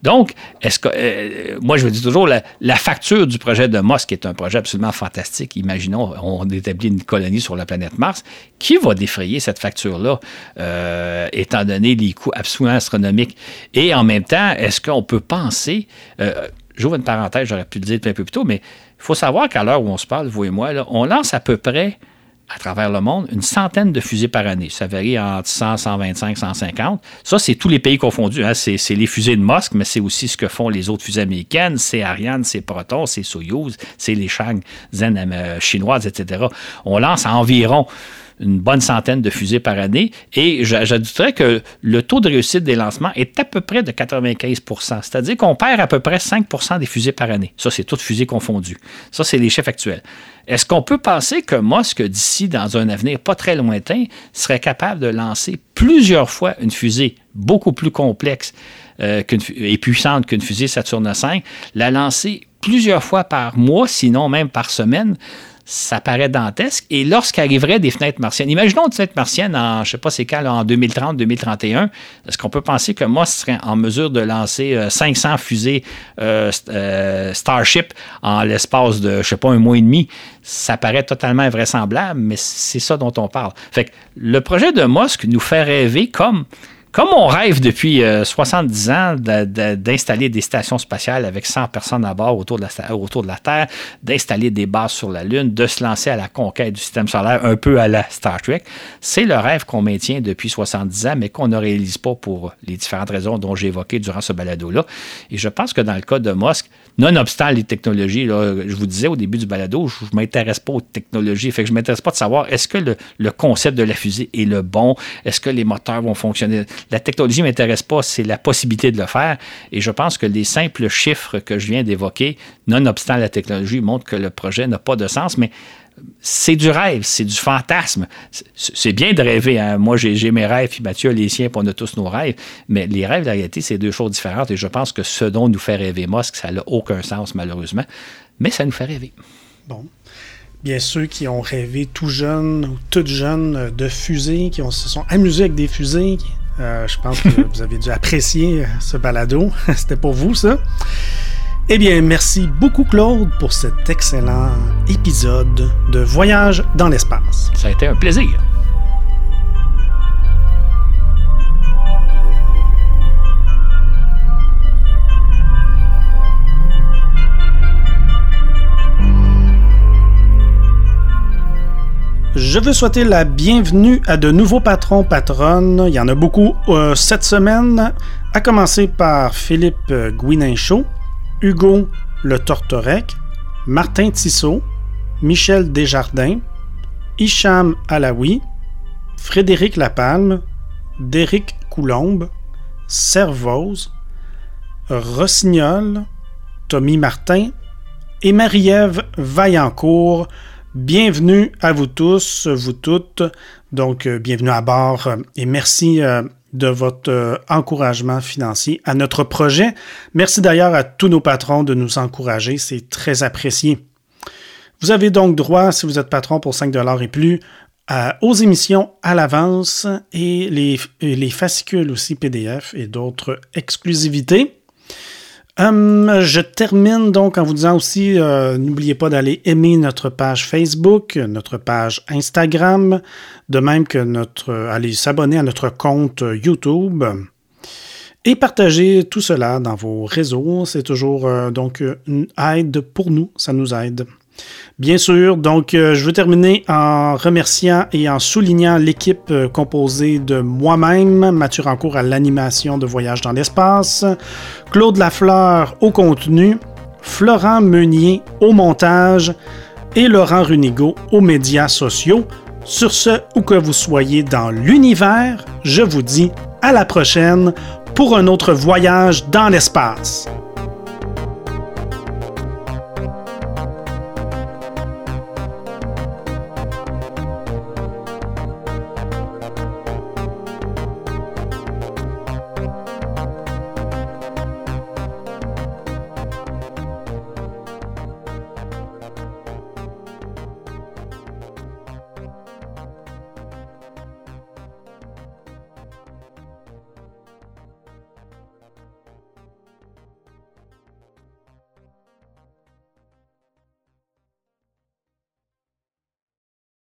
[SPEAKER 2] Donc, est-ce que, euh, moi, je vous dis toujours, la, facture du projet de Musk est un projet absolument fantastique. Imaginons, on établit une colonie sur la planète Mars. Qui va défrayer cette facture-là, euh, étant donné les coûts absolument astronomiques? Et en même temps, est-ce qu'on peut penser, euh, j'ouvre une parenthèse, j'aurais pu le dire un peu plus tôt, mais il faut savoir qu'à l'heure où on se parle, vous et moi, on lance à peu près à travers le monde, une centaine de fusées par année. Ça varie entre 100, 125, 150. Ça, c'est tous les pays confondus. Hein. C'est, les fusées de Musk, mais c'est aussi ce que font les autres fusées américaines. C'est Ariane, c'est Proton, c'est Soyuz, c'est les Zen euh, chinoises, etc. On lance environ une bonne centaine de fusées par année. Et j'ajouterais que le taux de réussite des lancements est à peu près de 95% C'est-à-dire qu'on perd à peu près 5% des fusées par année. Ça, c'est toutes fusées confondues. Ça, c'est les chiffres actuels. Est-ce qu'on peut penser que Musk, d'ici, dans un avenir pas très lointain, serait capable de lancer plusieurs fois une fusée beaucoup plus complexe euh, et puissante qu'une fusée Saturne V, la lancer plusieurs fois par mois, sinon même par semaine, ça paraît dantesque. Et lorsqu'arriverait des fenêtres martiennes, imaginons une fenêtre martienne en, je sais pas c'est quand, en 2030, 2031, est-ce qu'on peut penser que moi, serait en mesure de lancer 500 euh, fusées euh, euh, Starship en l'espace de, je sais pas, un mois et demi? Ça paraît totalement invraisemblable, mais c'est ça dont on parle. Fait que le projet de Musk nous fait rêver comme comme on rêve depuis 70 euh, ans d'installer des stations spatiales avec 100 personnes à bord autour de la, Terre, d'installer des bases sur la Lune, de se lancer à la conquête du système solaire un peu à la Star Trek, c'est le rêve qu'on maintient depuis 70 ans, mais qu'on ne réalise pas pour les différentes raisons dont j'ai évoqué durant ce balado-là. Et je pense que dans le cas de Musk, nonobstant les technologies, je vous disais au début du balado, je ne m'intéresse pas aux technologies. Fait que je ne m'intéresse pas de savoir est-ce que le, concept de la fusée est le bon, est-ce que les moteurs vont fonctionner. La technologie ne m'intéresse pas, c'est la possibilité de le faire. Et je pense que les simples chiffres que je viens d'évoquer, nonobstant la technologie, montrent que le projet n'a pas de sens. Mais c'est du rêve, c'est du fantasme. C'est bien de rêver. Hein. Moi, j'ai mes rêves, puis Mathieu les siens, puis on a tous nos rêves. Mais les rêves, la réalité, c'est deux choses différentes. Et je pense que ce dont nous fait rêver Musk, ça n'a aucun sens, malheureusement. Mais ça nous fait rêver.
[SPEAKER 1] Bon. Bien ceux qui ont rêvé tout jeune ou toutes jeunes de fusées, qui se sont amusés avec des fusées, euh, je pense que vous avez dû apprécier ce balado. C'était pour vous, ça. Eh bien, merci beaucoup Claude pour cet excellent épisode de Voyage dans l'espace.
[SPEAKER 2] Ça a été un plaisir.
[SPEAKER 1] Je veux souhaiter la bienvenue à de nouveaux patrons patronnes. Il y en a beaucoup euh, cette semaine, à commencer par Philippe Guininchaud, Hugo Le Tortorec, Martin Tissot, Michel Desjardins, Hicham Alaoui, Frédéric Lapalme, Déric Coulombe, Servoz, Rossignol, Tommy Martin et Marie-Ève Vaillancourt. Bienvenue à vous tous, vous toutes. Donc, euh, bienvenue à bord et merci euh, de votre euh, encouragement financier à notre projet. Merci d'ailleurs à tous nos patrons de nous encourager, c'est très apprécié. Vous avez donc droit, si vous êtes patron pour 5 et plus, aux émissions à l'avance et les, les fascicules aussi PDF et d'autres exclusivités. Hum, je termine donc en vous disant aussi, euh, n'oubliez pas d'aller aimer notre page Facebook, notre page Instagram, de même que notre, aller s'abonner à notre compte YouTube et partager tout cela dans vos réseaux. C'est toujours euh, donc une aide pour nous, ça nous aide. Bien sûr, donc euh, je veux terminer en remerciant et en soulignant l'équipe euh, composée de moi-même, Mathieu Rancourt à l'animation de Voyage dans l'espace, Claude Lafleur au contenu, Florent Meunier au montage et Laurent Runigo aux médias sociaux. Sur ce, où que vous soyez dans l'univers, je vous dis à la prochaine pour un autre voyage dans l'espace.